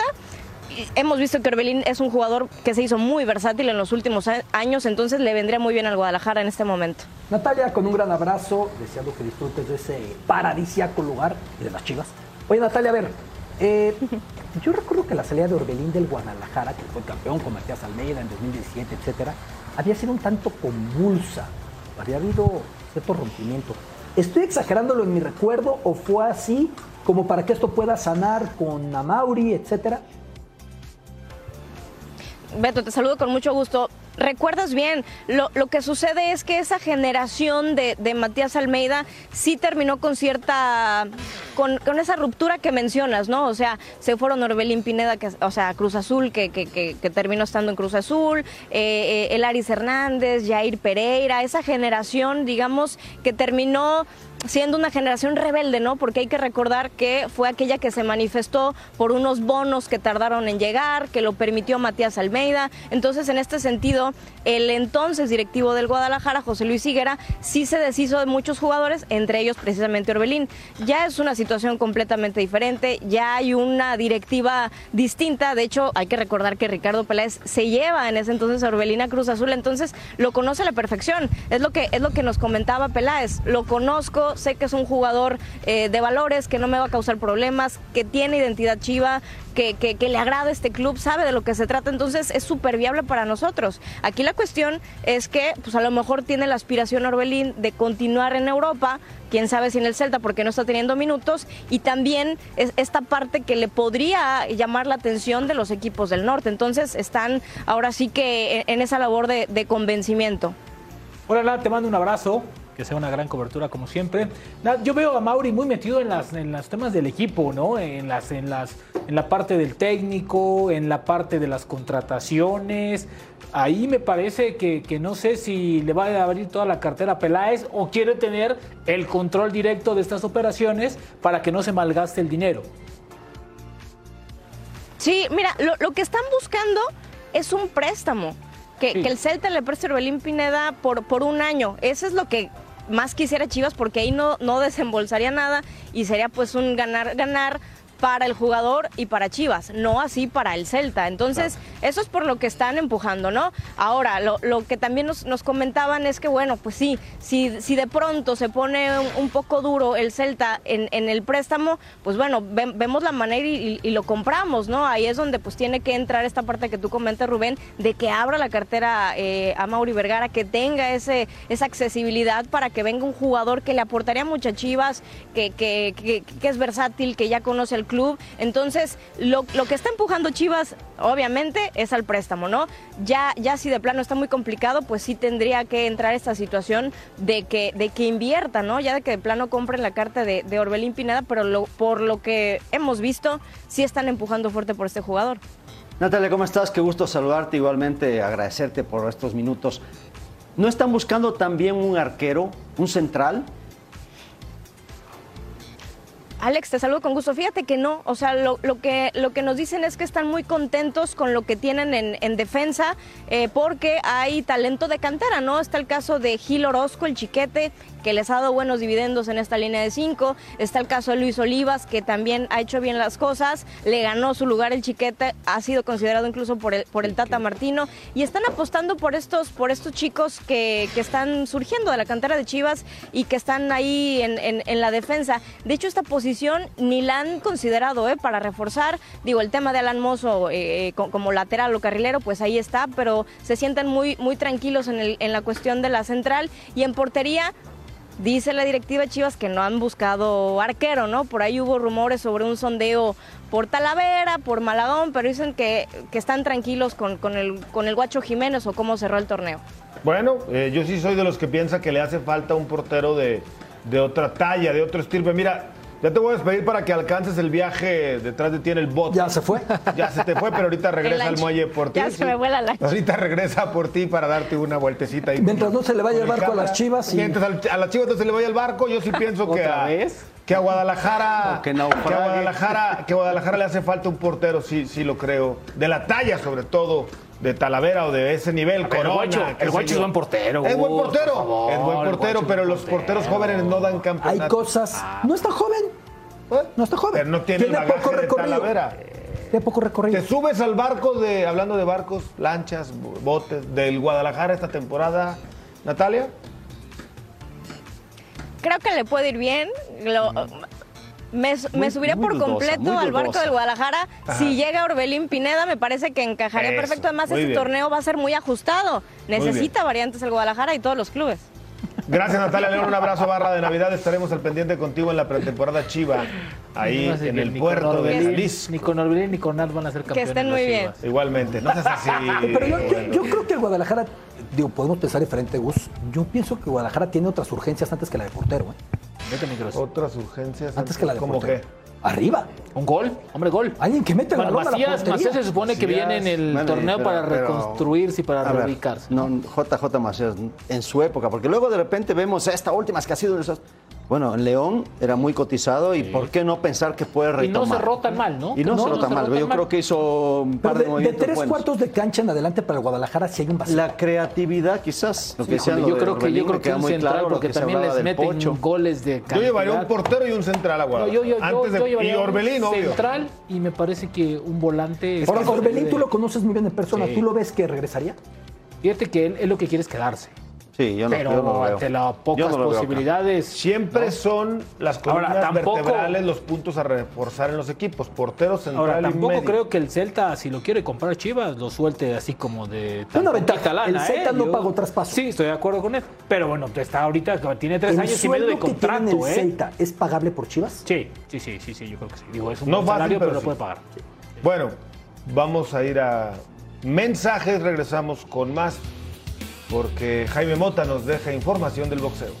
Hemos visto que Orbelín es un jugador que se hizo muy versátil en los últimos años, entonces le vendría muy bien al Guadalajara en este momento. Natalia, con un gran abrazo, deseando que disfrutes de ese paradisiaco lugar y de las Chivas. Oye, Natalia, a ver, eh, yo recuerdo que la salida de Orbelín del Guadalajara, que fue campeón con Matías Almeida en 2017, etcétera, había sido un tanto convulsa, había habido cierto rompimiento. ¿Estoy exagerándolo en mi recuerdo o fue así como para que esto pueda sanar con Amauri, etcétera? Beto, te saludo con mucho gusto. Recuerdas bien, lo, que sucede es que esa generación de, Matías Almeida sí terminó con cierta, con, esa ruptura que mencionas, ¿no? O sea, se fueron Orbelín Pineda, que, o sea, Cruz Azul, que, que, terminó estando en Cruz Azul, eh, eh, Hernández, Jair Pereira, esa generación, digamos, que terminó siendo una generación rebelde, ¿no? Porque hay que recordar que fue aquella que se manifestó por unos bonos que tardaron en llegar, que lo permitió Matías Almeida. Entonces, en este sentido, el entonces directivo del Guadalajara, José Luis Higuera, sí se deshizo de muchos jugadores, entre ellos precisamente Orbelín. Ya es una situación completamente diferente, ya hay una directiva distinta. De hecho, hay que recordar que Ricardo Peláez se lleva en ese entonces a Orbelín a Cruz Azul, entonces lo conoce a la perfección. Es lo que, es lo que nos comentaba Peláez. Lo conozco, sé que es un jugador eh, de valores, que no me va a causar problemas, que tiene identidad chiva, que, que, le agrada este club, sabe de lo que se trata, entonces es súper viable para nosotros. Aquí la cuestión es que pues a lo mejor tiene la aspiración Orbelín de continuar en Europa, quién sabe si en el Celta porque no está teniendo minutos, y también es esta parte que le podría llamar la atención de los equipos del norte. Entonces están ahora sí que en, esa labor de, de convencimiento. Hola, te mando un abrazo que sea una gran cobertura como siempre. Yo veo a Mauri muy metido en las en los temas del equipo, ¿no? En las en las en la parte del técnico, en la parte de las contrataciones. Ahí me parece que, que no sé si le va a abrir toda la cartera a Peláez o quiere tener el control directo de estas operaciones para que no se malgaste el dinero. Sí, mira, lo, que están buscando es un préstamo. Que, que, el Celta le preste a Orbelín Pineda por, por un año. Eso es lo que más quisiera Chivas porque ahí no, no desembolsaría nada y sería pues un ganar, ganar para el jugador y para Chivas, no así para el Celta. Entonces, eso es por lo que están empujando, ¿no? Ahora, lo, que también nos, comentaban es que, bueno, pues sí, si, si de pronto se pone un, poco duro el Celta en, el préstamo, pues bueno, vemos la manera y, lo compramos, ¿no? Ahí es donde pues tiene que entrar esta parte que tú comentas, Rubén, de que abra la cartera eh, a Mauri Vergara, que tenga ese, esa accesibilidad para que venga un jugador que le aportaría muchas Chivas, que, que, que, que es versátil, que ya conoce el club club. Entonces, lo, que está empujando Chivas, obviamente, es al préstamo, ¿no? Ya, ya si de plano está muy complicado, pues sí tendría que entrar esta situación de que, de que invierta, ¿no? Ya de que de plano compren la carta de, Orbelín Pineda, pero por lo que hemos visto, sí están empujando fuerte por este jugador. Natalia, ¿cómo estás? Qué gusto saludarte, igualmente agradecerte por estos minutos. ¿No están buscando también un arquero, un central? Alex, te saludo con gusto. Fíjate que no, o sea, lo, lo que, lo que nos dicen es que están muy contentos con lo que tienen en, en defensa eh, porque hay talento de cantera, ¿no? Está el caso de Gil Orozco, el chiquete, que les ha dado buenos dividendos en esta línea de cinco. Está el caso de Luis Olivas, que también ha hecho bien las cosas. Le ganó su lugar el chiquete, ha sido considerado incluso por el, por el Tata Martino. Y están apostando por estos, por estos chicos que, que están surgiendo de la cantera de Chivas y que están ahí en, en- en la defensa. De hecho, esta posición ni la han considerado ¿eh? para reforzar. Digo, el tema de Alan Mozo eh, co- como lateral o carrilero, pues ahí está, pero se sienten muy, muy tranquilos en, el- en la cuestión de la central. Y en portería, Dice la directiva Chivas que no han buscado arquero, ¿no? Por ahí hubo rumores sobre un sondeo por Talavera, por Malagón, pero dicen que, están tranquilos con, el, Guacho Jiménez o cómo cerró el torneo. Bueno, eh, yo sí soy de los que piensa que le hace falta un portero de, de otra talla, de otro estirpe. Mira, ya te voy a despedir para que alcances el viaje detrás de ti en el bote. Ya se fue. Ya se te fue, pero ahorita regresa al muelle por ti. Ya se me vuela el lancha. Ahorita regresa por ti para darte una vueltecita. ahí Mientras con- no se le vaya el barco a las Chivas y- Mientras a las chivas no se le vaya el barco, yo sí pienso que ¿Otra a, vez? que a Guadalajara que que a Guadalajara, que a Guadalajara le hace falta un portero, sí, sí lo creo. De la talla, sobre todo, de Talavera o de ese nivel. ver, el Guacho- el Guacho es buen portero, Es buen Gus, portero, por favor, es buen el portero, pero buen los porteros portero. jóvenes no dan campeonato. Hay cosas. No está joven. No está joven. Pero no tiene el bagaje poco de. Talavera. Tiene poco recorrido. Te subes al barco de, hablando de barcos, lanchas, botes, del Guadalajara esta temporada, Natalia. Creo que le puede ir bien. Lo- me, me Muy- subiría muy por dudosa, completo al barco del Guadalajara. Si llega Orbelín Pineda, me parece que encajaría Eso, perfecto. Además, este bien. torneo va a ser muy ajustado. Necesita variantes el Guadalajara y todos los clubes. Gracias Natalia León, un abrazo barra de Navidad. Estaremos al pendiente contigo en la pretemporada Chiva, ahí No sé en que el ni puerto de Orbelín, Jalisco. Ni con Orbelín ni con Nat van a ser campeones. estén las muy bien. Chivas. Igualmente, no seas así. Pero yo, yo- bueno. yo creo que el Guadalajara, digo, podemos pensar diferente, Gus. Yo pienso que Guadalajara tiene otras urgencias antes que la de portero, ¿eh? Vete, Micros. Otras urgencias. Antes que la de ¿Cómo qué? Arriba. Un gol, hombre, gol. Alguien que mete el balón a la Macías. Macías se supone que Macías, viene en el bueno, torneo pero- para pero- reconstruirse y para ver, reubicarse. No, JJ Macías, en su época, porque luego de repente vemos esta última que ha sido. Bueno, en León era muy cotizado y ¿por qué no pensar que puede Y no retomar? se rotan mal, ¿no? Y no, se rota mal. Yo creo que hizo un par Pero de, de, de movimientos tres buenos. cuartos de cancha en adelante para el Guadalajara sí hay un vacío. La creatividad, quizás. Lo que Híjole, lo yo de creo que yo creo que queda un muy central claro porque que también les meten Pocho. goles de Yo calidad. llevaría un portero y un central a No, Guadalajara. yo, yo, yo, Antes de, yo llevaría y Orbelín, un obvio. central y me parece que un volante. Ahora, Orbelín tú lo conoces muy bien en persona. Sí. ¿Tú lo ves que regresaría? Fíjate que él, él lo que quiere es quedarse. Sí, yo no, pero yo no lo veo. ante las Yo pocas no veo posibilidades. Siempre son las Ahora, columnas tampoco- vertebrales los puntos a reforzar en los equipos. Portero, central Ahora, y tampoco medio. creo que el Celta, si lo quiere comprar Chivas, lo suelte así como de Una ventaja, lana, el Celta ¿eh? no pagó traspaso. Sí, estoy de acuerdo con él. Pero bueno, está ahorita, tiene tres ¿El años y medio de sueldo que contrato, el ¿eh? Celta es pagable por Chivas? Sí, sí, sí, sí, sí, yo creo que sí. Digo, es un No buen fácil, salario, pero pero, lo puede pagar. Bueno, vamos a ir a mensajes. Regresamos con más. Porque Jaime Mota nos deja información del boxeo.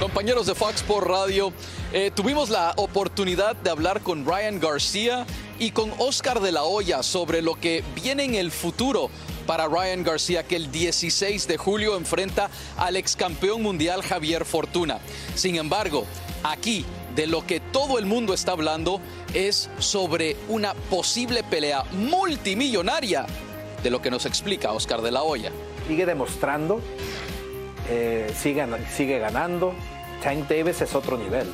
Compañeros de Fox por Radio, eh, tuvimos la oportunidad de hablar con Ryan García y con Oscar de la Hoya sobre lo que viene en el futuro para Ryan García, que el 16 de julio enfrenta al ex campeón mundial Javier Fortuna. Sin embargo, aquí de lo que todo el mundo está hablando es sobre una posible pelea multimillonaria, de lo que nos explica Oscar de la Hoya. sigue demostrando, eh, sigue, sigue ganando. Tank Davis es otro nivel,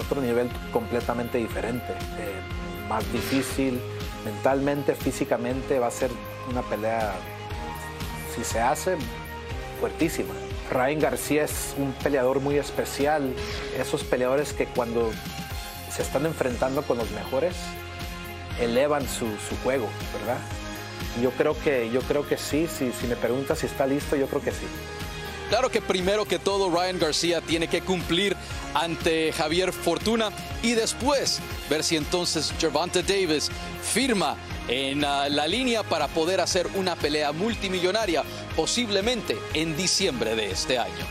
otro nivel completamente diferente, eh, más difícil mentalmente, físicamente, va a ser una pelea, si se hace, fuertísima. Ryan García es un peleador muy especial, esos peleadores que cuando se están enfrentando con los mejores, elevan su, su juego, ¿verdad? Yo creo que, yo creo que sí, si, si me preguntas si está listo, yo creo que sí. Claro que primero que todo Ryan García tiene que cumplir ante Javier Fortuna y después ver si entonces Gervonta Davis firma en ah, la línea para poder hacer una pelea multimillonaria posiblemente en diciembre de este año.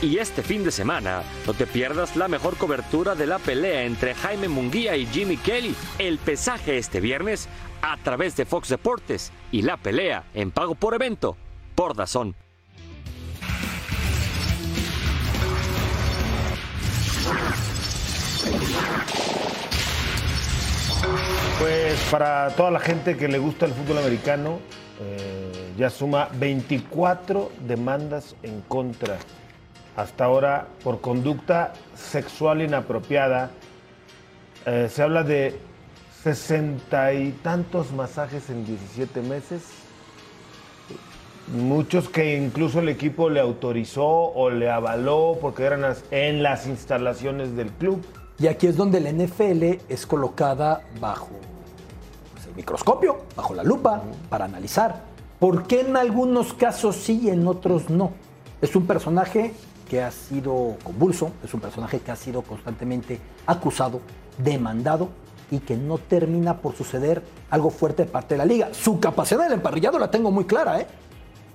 Y este fin de semana, no te pierdas la mejor cobertura de la pelea entre Jaime Munguía y Jimmy Kelly. El pesaje este viernes a través de Fox Deportes y la pelea en pago por evento por Dazón. Pues para toda la gente que le gusta el fútbol americano, eh, ya suma 24 demandas en contra. Hasta ahora por conducta sexual inapropiada. Eh, se habla de sesenta y tantos masajes en 17 meses. Muchos que incluso el equipo le autorizó o le avaló porque eran en las instalaciones del club. Y aquí es donde la NFL es colocada bajo pues, el microscopio, bajo la lupa, para analizar. ¿Por qué en algunos casos sí y en otros no? Es un personaje que ha sido convulso, es un personaje que ha sido constantemente acusado, demandado y que no termina por suceder algo fuerte de parte de la liga. Su capacidad del emparrillado la tengo muy clara, ¿eh?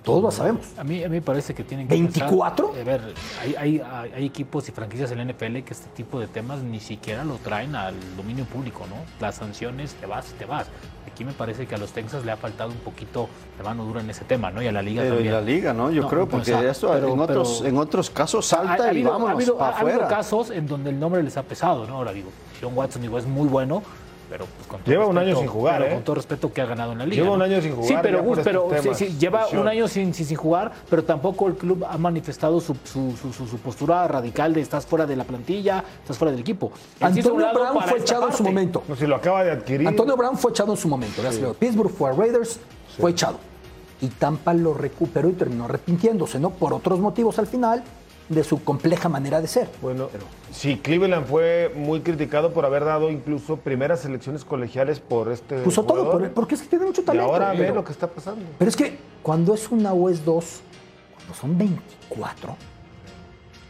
Todos la sabemos. A mí, a mí me parece que tienen que ¿24? pensar- a ver, hay, hay- hay- equipos y franquicias en la NFL que este tipo de temas ni siquiera lo traen al dominio público, ¿no? Las sanciones, te vas, te vas. Aquí me parece que a los Texas le ha faltado un poquito de mano dura en ese tema, ¿no? Y a la liga Pero y también. la liga, ¿no? Yo creo, porque o sea, esto pero- en, otros, pero- en otros casos ha- salta ha y habido- vámonos ha habido, para ha habido casos en donde el nombre les ha pesado, ¿no? Ahora digo, Sean Watson digo, es muy bueno, pero pues con todo Lleva un año sin jugar, pero ¿eh? con todo respeto que ha ganado en la liga. Lleva un año sin jugar Sí, pero, Gus, pero sí, sí, lleva un año sin, sin, sin jugar, pero tampoco el club ha manifestado su, su, su- su- su postura radical de estás fuera de la plantilla, estás fuera del equipo. Antonio Brown fue echado en su momento. No, si lo acaba de adquirir. Antonio Brown fue echado en su momento. luego. Pittsburgh fue a Raiders, fue echado. Y Tampa lo recuperó y terminó arrepintiéndose, ¿no? Por otros motivos al final de su compleja manera de ser. Bueno, sí, Cleveland fue muy criticado por haber dado incluso primeras selecciones colegiales por este. Puso todo, jugador. por- porque es que tiene mucho Y talento. ahora ve pero, lo que está pasando. pero es que cuando es una o es dos, cuando son 24,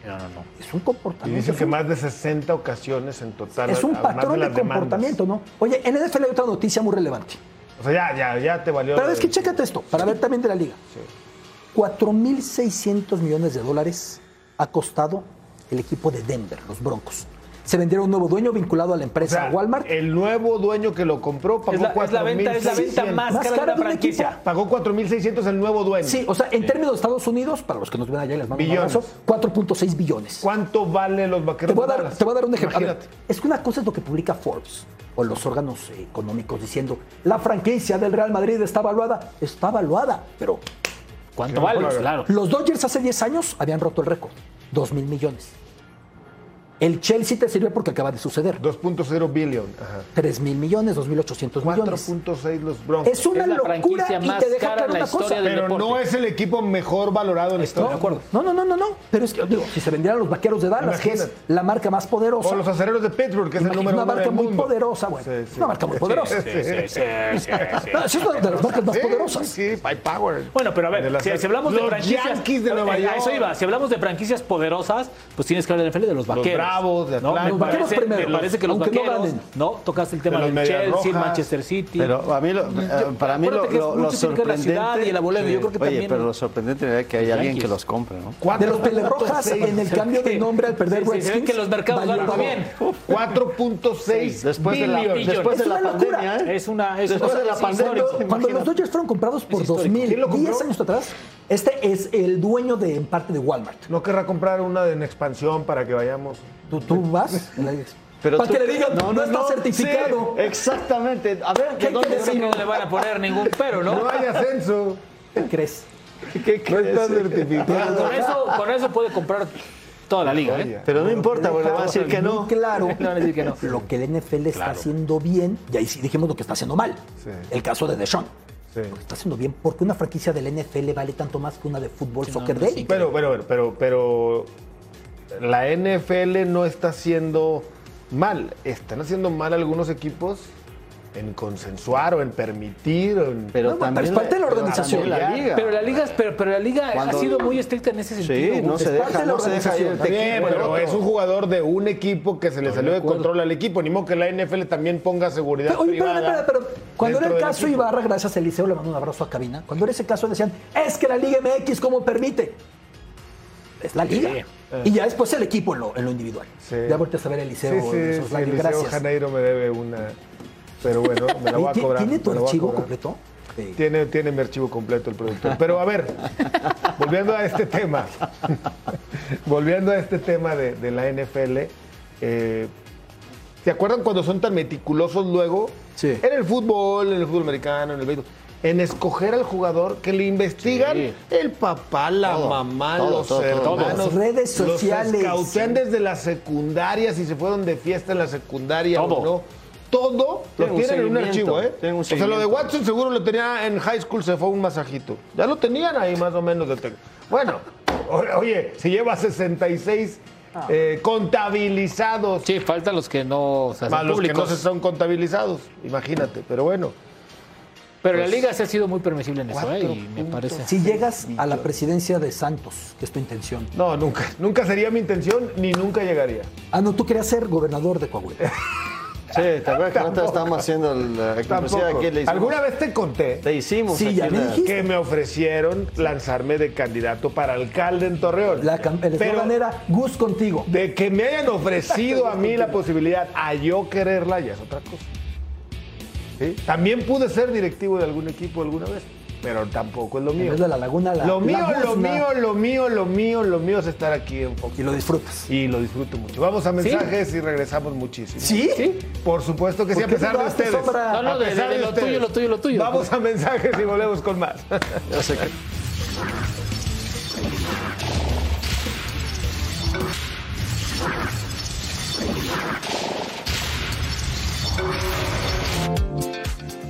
No, no, no. es un Y comportamiento. dicen es que un- más de 60 ocasiones en total. es un patrón de, comportamiento, ¿no? Oye, en NFL hay otra noticia muy relevante. O sea, ya, ya, ya te valió. Pero es que chécate esto, para ver también de la liga. 4.600 millones de dólares ha costado el equipo de Denver, los Broncos. Se vendieron un nuevo dueño vinculado a la O empresa sea, Walmart. el nuevo dueño que lo compró pagó Es la, es la venta, es la venta 4.600. más, Más cara de cara franquicia. equipo. Pagó 4.600 el nuevo dueño. Sí, o sea, en términos de Estados Unidos, para los que nos ven allá y les mando Billones. un abrazo, 4.6 billones. ¿Cuánto vale los Te vaqueros voy, a de dar, te voy a dar un ejemplo. Ver, es que una cosa es lo que publica Forbes o los órganos eh, económicos diciendo la franquicia del Real Madrid está evaluada. Está evaluada, pero ¿Cuánto vale? Claro. Los Dodgers hace 10 años habían roto el récord, 2 mil millones. El Chelsea te sirve porque acaba de suceder, 2.0 billion. Ajá. 3 mil millones, 2.800 millones. 4.6 los Broncos. Es una Es la locura y más te deja claro una cosa. Pero no es el equipo mejor valorado en la Estoy historia. de acuerdo. No, no, no, no, no. Pero es que, digo, si se vendieran los vaqueros de Dallas, que es la marca más poderosa. O los acereros de Pittsburgh, que es el número una uno marca del muy mundo. poderosa, güey. Sí, una marca muy poderosa. Sí, sí, sí, sí, sí, sí. No, sí es una de las marcas más Sí, poderosas. Sí, by power. Bueno, pero a ver, si, si hablamos de los franquicias. Yankees de Nueva York. A eso iba. Si hablamos de franquicias poderosas, pues tienes que hablar de NFL de los vaqueros. Bravos, de ¿no? Atlanta. Me Los vaqueros parece, primero, me parece que los no vaqueros. ganen. No, tocaste el tema De los del Chelsea, Rojas. Manchester City. Pero a mí, lo- eh, para mí lo, lo- lo ver la ciudad sorprendente... y el abuelo, yo creo que Oye, también- pero lo sorprendente es que hay alguien que los compre, ¿no? De los Pelerrojas, en el cambio de nombre al perder Sí, sí, que los mercados van bien. 4.6 Después de la, después de Es la una locura. pandemia, ¿eh? Es una. Es, Después de la pandemia. Cuando, los Dodgers fueron comprados por histórico. 2000, ¿Quién lo compró? 10 años atrás, este es el dueño de en parte de Walmart. No querrá comprar una en expansión para que vayamos. ¿Tú, tú vas? Pero Para tú- que le digan, no, está certificado. sí, exactamente. A ver, ¿Qué ¿de dónde crees? Que no le van a poner ningún pero, ¿no? No hay ascenso. ¿Qué crees? ¿Qué No está crees? certificado. Con eso, con eso puede comprar toda la liga, ¿eh? Pero no importa, porque le van a decir que no. Muy claro Le van a decir que no. lo que el NFL está Claro. haciendo bien, y ahí sí dijimos lo que está haciendo mal. Sí. El caso de Deshaun. Sí. Lo está haciendo bien, porque una franquicia del NFL vale tanto más que una de fútbol, Sí, no, soccer no, sí. élite. Pero, pero, pero, pero la NFL no está haciendo mal. Están haciendo mal algunos equipos en consensuar o en permitir. o en- Pero No, pero también es parte de la organización. la liga. Pero la liga, pero, pero la liga Cuando- ha sido muy estricta en ese sentido. Sí, no se deja, de no se deja bien, pero otro. es un jugador de un equipo que se le salió de control al equipo. Ni modo que la NFL también ponga seguridad Pero, oye, pero, privada. pero, pero, cuando era el caso. Ibarra, gracias a Eliseo, le mando un abrazo a cabina. Cuando era ese caso decían, es que la Liga MX, ¿cómo permite? Es la liga. Sí. Y ya después el equipo en lo, en lo individual. Sí. Ya volteas a ver a Eliseo. Sí, sí, Eliseo gracias. Janeiro me debe una. Pero bueno, me la voy a cobrar. ¿Tiene tu archivo completo? Sí. Tiene, tiene mi archivo completo el productor. Pero a ver, volviendo a este tema, volviendo a este tema de, de la NFL, eh, ¿Se acuerdan cuando son tan meticulosos luego? Sí. En el fútbol, en el fútbol americano, en el béisbol. En escoger al jugador que le investigan Sí. el papá, la Todo, mamá, todo, los todo, hermanos. Las redes sociales. Los desde la secundaria, si se fueron de fiesta en la secundaria Todo. o no. Todo lo Tienen un en un archivo, ¿eh? un o sea, lo de. Watson seguro lo tenía en high school, se fue un masajito. Ya lo tenían ahí más o menos. Bueno, oye, si lleva 66 eh, contabilizados, Sí, faltan los que no se más los que no públicos. se son contabilizados, imagínate. Pero bueno, Pero Pues la liga se ha sido muy permisible en eso, ¿eh? Y me parece. Si llegas a la presidencia de Santos, que es tu intención. no, nunca. Nunca sería mi intención, ni nunca llegaría. Ah, no, tú querías ser gobernador de Coahuila. Sí, ¿te acuerdas que nosotros estábamos haciendo el, inclusive Tampoco. aquí le hicimos, ¿Alguna vez te conté? te hicimos Sí, ya me la- dijiste. que me ofrecieron lanzarme de candidato para alcalde en Torreón. La, eslogan era Gus contigo. de que me hayan ofrecido a mí la posibilidad a yo quererla ya es otra cosa. ¿Sí? También pude ser directivo de algún equipo alguna vez, pero tampoco es lo mío. vez de la laguna, la Lo mío, la lo mío, lo mío, lo mío, lo mío es estar aquí en Fox. Y lo disfrutas. Y lo disfruto mucho. Vamos a mensajes y regresamos muchísimo. ¿Sí? Por supuesto que sí, a ¿Por qué pesar de ustedes. Sombra? No, no, A de- pesar de lo ustedes. tuyo, lo tuyo, lo tuyo. Vamos a mensajes y volvemos con más. Ya sé que-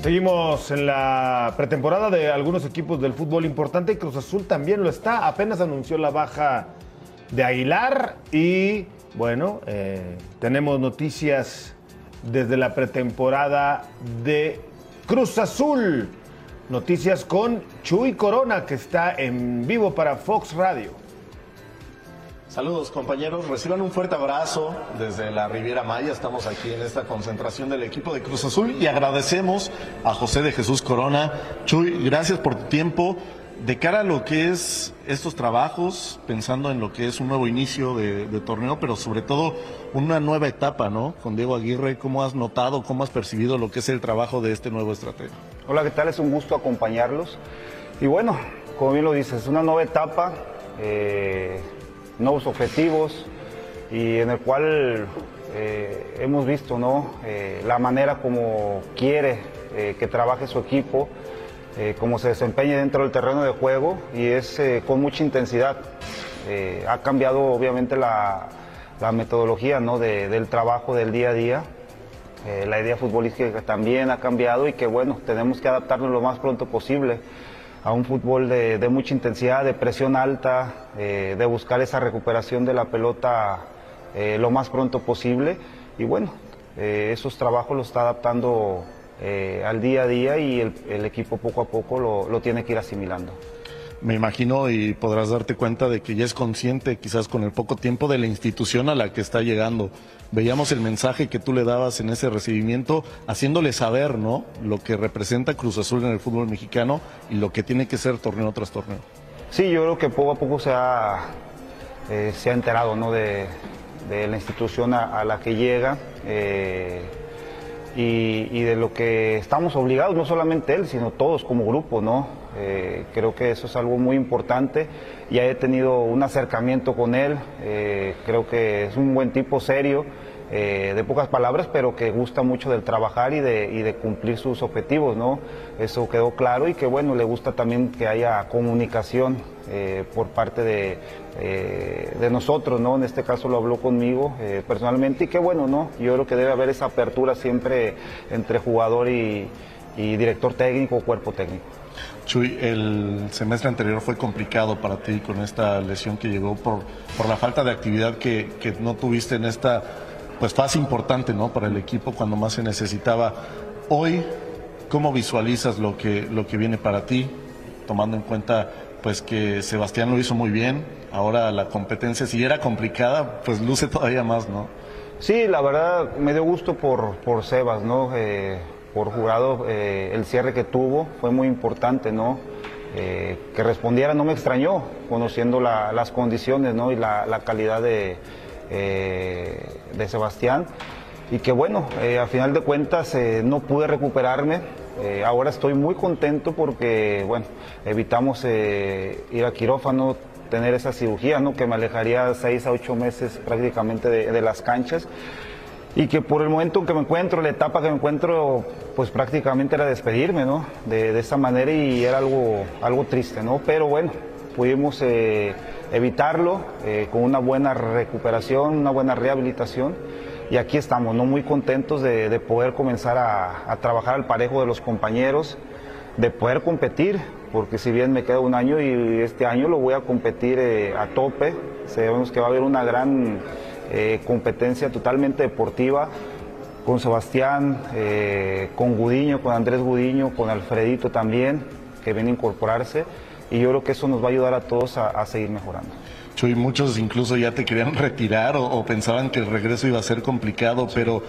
Seguimos en la pretemporada de algunos equipos del fútbol importante Cruz Azul también lo está. Apenas anunció la baja de Aguilar y bueno, eh, tenemos noticias desde la pretemporada de Cruz Azul. Noticias con Chuy Corona que está en vivo para Fox Radio. Saludos compañeros, reciban un fuerte abrazo desde la Riviera Maya. Estamos aquí en esta concentración del equipo de Cruz Azul y agradecemos a José de Jesús Corona. Chuy, gracias por tu tiempo. De cara a lo que es estos trabajos, pensando en lo que es un nuevo inicio de, torneo, pero sobre todo una nueva etapa, ¿no? Con Diego Aguirre, ¿cómo has notado, cómo has percibido lo que es el trabajo de este nuevo estratega? Hola, ¿qué tal? Es un gusto acompañarlos. Y bueno, como bien lo dices, una nueva etapa, eh, nuevos objetivos y en el cual eh, hemos visto ¿no? Eh, la manera como quiere eh, que trabaje su equipo, cómo se desempeña dentro del terreno de juego y es con mucha intensidad. Ha cambiado obviamente la, metodología ¿no? de- del trabajo del día a día. La idea futbolística también ha cambiado y que bueno, tenemos que adaptarnos lo más pronto posible a un fútbol de, mucha intensidad, de presión alta, eh, de buscar esa recuperación de la pelota eh, lo más pronto posible. Y bueno, eh, esos trabajos los está adaptando al día a día y el, equipo poco a poco lo tiene que ir asimilando. Me imagino y podrás darte cuenta de que ya es consciente, quizás con el poco tiempo, de la institución a la que está llegando. Veíamos el mensaje que tú le dabas en ese recibimiento, haciéndole saber, ¿no? Lo que representa Cruz Azul en el fútbol mexicano y lo que tiene que ser torneo tras torneo. Sí, yo creo que poco a poco se ha, eh, se ha enterado ¿no? de, la institución a, a la que llega eh, y, y de lo que estamos obligados, no solamente él, sino todos como grupo, ¿no? Eh, creo que eso es algo muy importante. Ya he tenido un acercamiento con él, eh, creo que es un buen tipo serio, eh, de pocas palabras, pero que gusta mucho del trabajar y de, cumplir sus objetivos, ¿no? Eso quedó claro y que bueno, le gusta también que haya comunicación por parte de, nosotros, ¿no? En este caso lo habló conmigo personalmente y que bueno, ¿no? Yo creo que debe haber esa apertura siempre entre jugador y, y director técnico, cuerpo técnico. Chuy, el semestre anterior fue complicado para ti con esta lesión que llegó por, por la falta de actividad que, que no tuviste en esta pues fase importante ¿no? para el equipo cuando más se necesitaba. Hoy, ¿cómo visualizas lo que, lo que viene para ti, tomando en cuenta pues que Sebastián lo hizo muy bien, ahora la competencia si era complicada, pues luce todavía más, ¿no? Sí, la verdad me dio gusto por, por Sebas, ¿no? Eh, por jugado, eh, el cierre que tuvo fue muy importante, ¿no? Eh, que respondiera no me extrañó, conociendo la- las condiciones, ¿no? Y la, calidad de, eh, de Sebastián. Y que bueno, eh, a final de cuentas no pude recuperarme. Ahora estoy muy contento porque, bueno, evitamos ir a quirófano, tener esa cirugía, ¿no? Que me alejaría seis a ocho meses prácticamente de las canchas. Y que por el momento en que me encuentro, la etapa que me encuentro, pues prácticamente era despedirme, ¿no? De, de esta manera y era algo, algo triste, ¿no? Pero bueno, pudimos eh, evitarlo eh, con una buena recuperación, una buena rehabilitación y aquí estamos, ¿no? Muy contentos de, de poder comenzar a, a trabajar al parejo de los compañeros, de poder competir, porque si bien me queda un año y este año lo voy a competir eh, a tope, sabemos que va a haber una gran eh, competencia totalmente deportiva con Sebastián, eh, con Gudiño, con Andrés Gudiño, con Alfredito también, que viene a incorporarse, y yo creo que eso nos va a ayudar a todos a, seguir mejorando. Chuy, muchos incluso ya te querían retirar o pensaban que el regreso iba a ser complicado, pero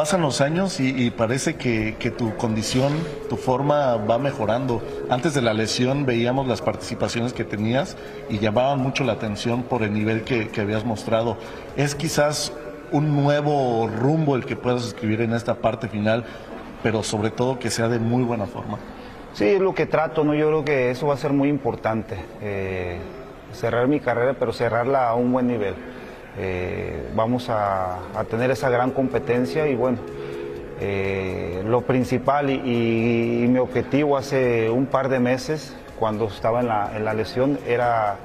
pasan los años y, parece que, tu condición, tu forma va mejorando. Antes de la lesión veíamos las participaciones que tenías y llamaban mucho la atención por el nivel que, que habías mostrado. Es quizás un nuevo rumbo el que puedas escribir en esta parte final, pero sobre todo que sea de muy buena forma. Sí, es lo que trato, ¿no? Yo creo que eso va a ser muy importante. eh, cerrar mi carrera, pero cerrarla a un buen nivel. Eh, vamos a, tener esa gran competencia y bueno, eh, lo principal y, mi objetivo hace un par de meses, cuando estaba en la, en la lesión, era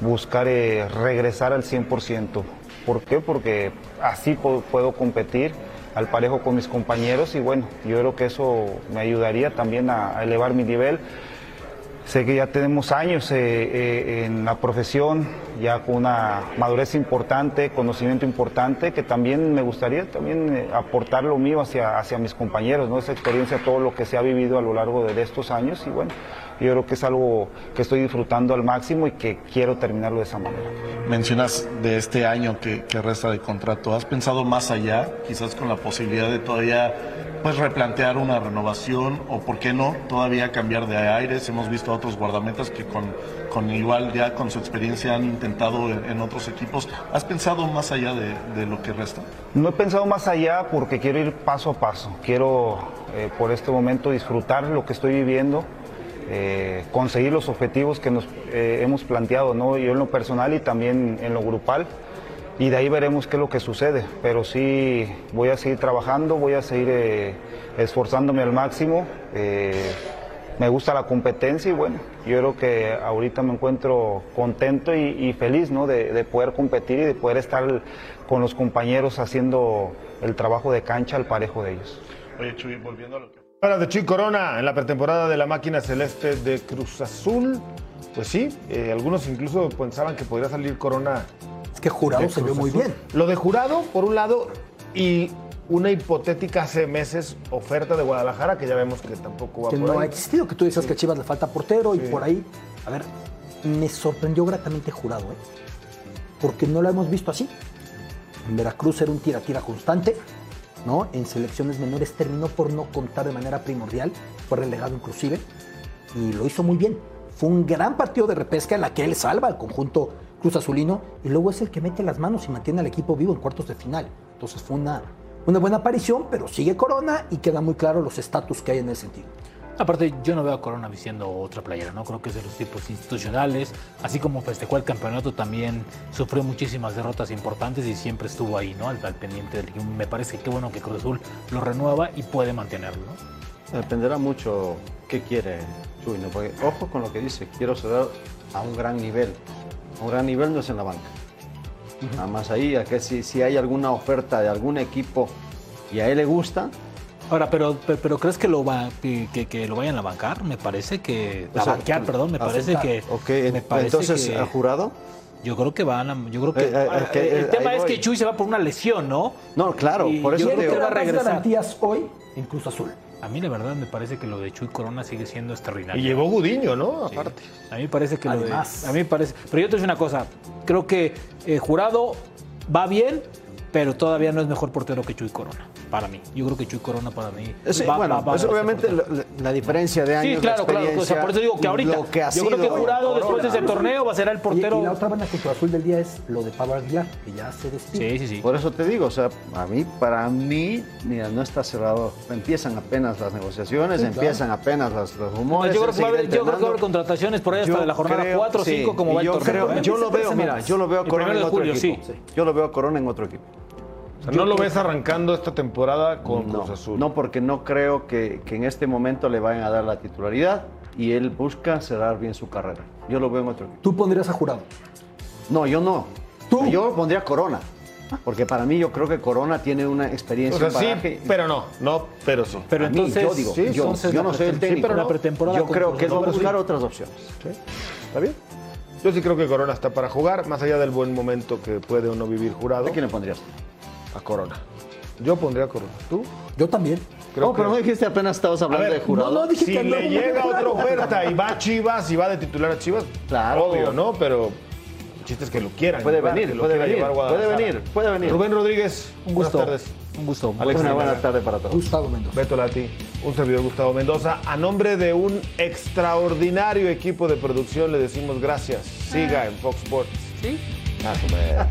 buscar eh, regresar al 100%. ¿Por qué? Porque así puedo, competir al parejo con mis compañeros y bueno, yo creo que eso me ayudaría también a, elevar mi nivel. Sé que ya tenemos años en la profesión, ya con una madurez importante, conocimiento importante, que también me gustaría también eh, aportar lo mío hacia, hacia mis compañeros, ¿no? esa experiencia, todo lo que se ha vivido a lo largo de, de estos años y bueno, yo creo que es algo que estoy disfrutando al máximo y que quiero terminarlo de esa manera. Mencionas de este año que, que resta de contrato. ¿Has pensado más allá, quizás con la posibilidad de todavía pues replantear una renovación o por qué no todavía cambiar de aires? Hemos visto a otros guardametas que con, con igual ya con su experiencia han intentado en, otros equipos. ¿Has pensado más allá de, lo que resta? No he pensado más allá porque quiero ir paso a paso. Quiero eh, por este momento disfrutar lo que estoy viviendo, eh, conseguir los objetivos que nos eh, hemos planteado, ¿no? yo en lo personal y también en lo grupal. Y de ahí veremos qué es lo que sucede. Pero sí voy a seguir trabajando, voy a seguir esforzándome al máximo. me gusta la competencia y bueno, yo creo que ahorita me encuentro contento y, y feliz ¿no? de, de poder competir y de poder estar con los compañeros haciendo el trabajo de cancha al parejo de ellos. Oye, Chuy, volviendo a lo que... Para de Chuy Corona en la pretemporada de la máquina celeste de Cruz Azul. Pues sí, eh, algunos incluso pensaban que podría salir Corona. Es que Jurado se vio muy bien. Lo de Jurado, por un lado, y una hipotética hace meses oferta de Guadalajara, que ya vemos que tampoco va que por no ahí. ha existido, que tú dices que a Chivas le falta portero y por ahí. A ver, me sorprendió gratamente jurado, ¿eh? Porque no lo hemos visto así. En Veracruz era un tira-tira constante, ¿no? En selecciones menores terminó por no contar de manera primordial, fue relegado inclusive, y lo hizo muy bien. Fue un gran partido de repesca en la que él salva al conjunto Cruz Azulino y luego es el que mete las manos y mantiene al equipo vivo en cuartos de final. Entonces fue una, una buena aparición, pero sigue Corona y queda muy claro los estatus que hay en ese sentido. Aparte, yo no veo a Corona vistiendo otra playera, ¿no? Creo que es de los tipos institucionales. Así como festejó el campeonato, también sufrió muchísimas derrotas importantes y siempre estuvo ahí, ¿no? Al, al pendiente del equipo. Me parece que bueno que Cruz Azul lo renueva y puede mantenerlo, ¿no? Dependerá mucho qué quiere Chuy, ¿no? Porque ojo con lo que dice, quiero cerrar a un gran nivel. A un gran nivel no es en la banca. Nada más ahí, a que si, si hay alguna oferta de algún equipo y a él le gusta, Ahora, pero, pero, pero ¿crees que lo, va, que, que- que lo vayan a bancar? Me parece que... O A sea, banquear, perdón, me parece que... Ok, me parece entonces, que- ¿a jurado? Yo creo que van a... Yo creo que... Eh, eh, que, el eh, tema es voy. que Chuy se va por una lesión, ¿no? No, claro, Y por eso yo te creo digo. que va a regresar. garantías hoy en Cruz Azul. A mí la verdad me parece que lo de Chuy Corona sigue siendo extraordinario. Y llegó Gudiño, ¿no? Sí. Aparte. A mí me parece que lo de, Además. A mí me parece. Pero yo te decir una cosa. Creo que eh, Jurado va bien, pero todavía no es mejor portero que Chuy Corona. Para mí. Yo creo que Chuy Corona para mí. Sí, va- bueno, va- va a eso ser obviamente portero. la, la diferencia de años, Sí, claro, la claro. O sea, experiencia, por eso digo que ahorita. lo que ha yo creo que sido Jurado después de ese torneo va a ser el Y, y portero. la otra banda Cruz Azul del día es lo de Pablo Aguilar, que ya se despide. Sí, sí, sí. Por eso te digo, o sea, a mí, para mí, mira, no está cerrado. Empiezan apenas las negociaciones, Sí, claro. empiezan apenas las- los rumores. yo, creo que va a haber, seguirá yo creo que va a haber entrenando. contrataciones por ahí hasta Yo de la jornada creo- 4 o sí, 5, como y va el torneo. creo- ¿eh? yo lo veo, mira, yo lo veo a Corona en otro equipo. sí. Yo lo veo a Corona en otro equipo. Sea, no lo ves arrancando esta temporada con no, Cruz Azul. No, porque no creo que, que en este momento le vayan a dar la titularidad y él busca cerrar bien su carrera. Yo lo veo en otro equipo. ¿Tú pondrías a jurado? No, yo no. Yo pondría a Corona. Porque para mí yo creo que Corona tiene una O experiencia. sea, un sí, pero no, no, pero sí. Pero A mí, entonces, yo digo, sí, yo, entonces yo la no soy el preten- sí, técnico. pero la no. pretemporada Yo creo que él va a buscar otras opciones. Sí, ¿Está bien? Yo sí creo que Corona está para jugar, más allá del buen momento que puede o no vivir jurado. ¿A quién le pondrías? A Corona. Yo pondría a Corona. ¿Tú? Yo también. Creo no, pero no dijiste apenas estabas hablando ver, de jurado. no, no, dije Si que no, le no, llega otra oferta y va a Chivas y va de titular a Chivas, Claro. obvio, ¿no? Pero el chiste es que lo quieran. Puede llevar, venir, puede venir, puede venir, puede venir. Rubén Rodríguez, Un gusto. buenas tardes. Un gusto. Alex Una buena tarde para todos. Gustavo Mendoza. Beto Lati, un servidor Gustavo Mendoza. A nombre de un extraordinario equipo de producción le decimos gracias. Siga en Fox Sports. ¿Sí? Más o menos.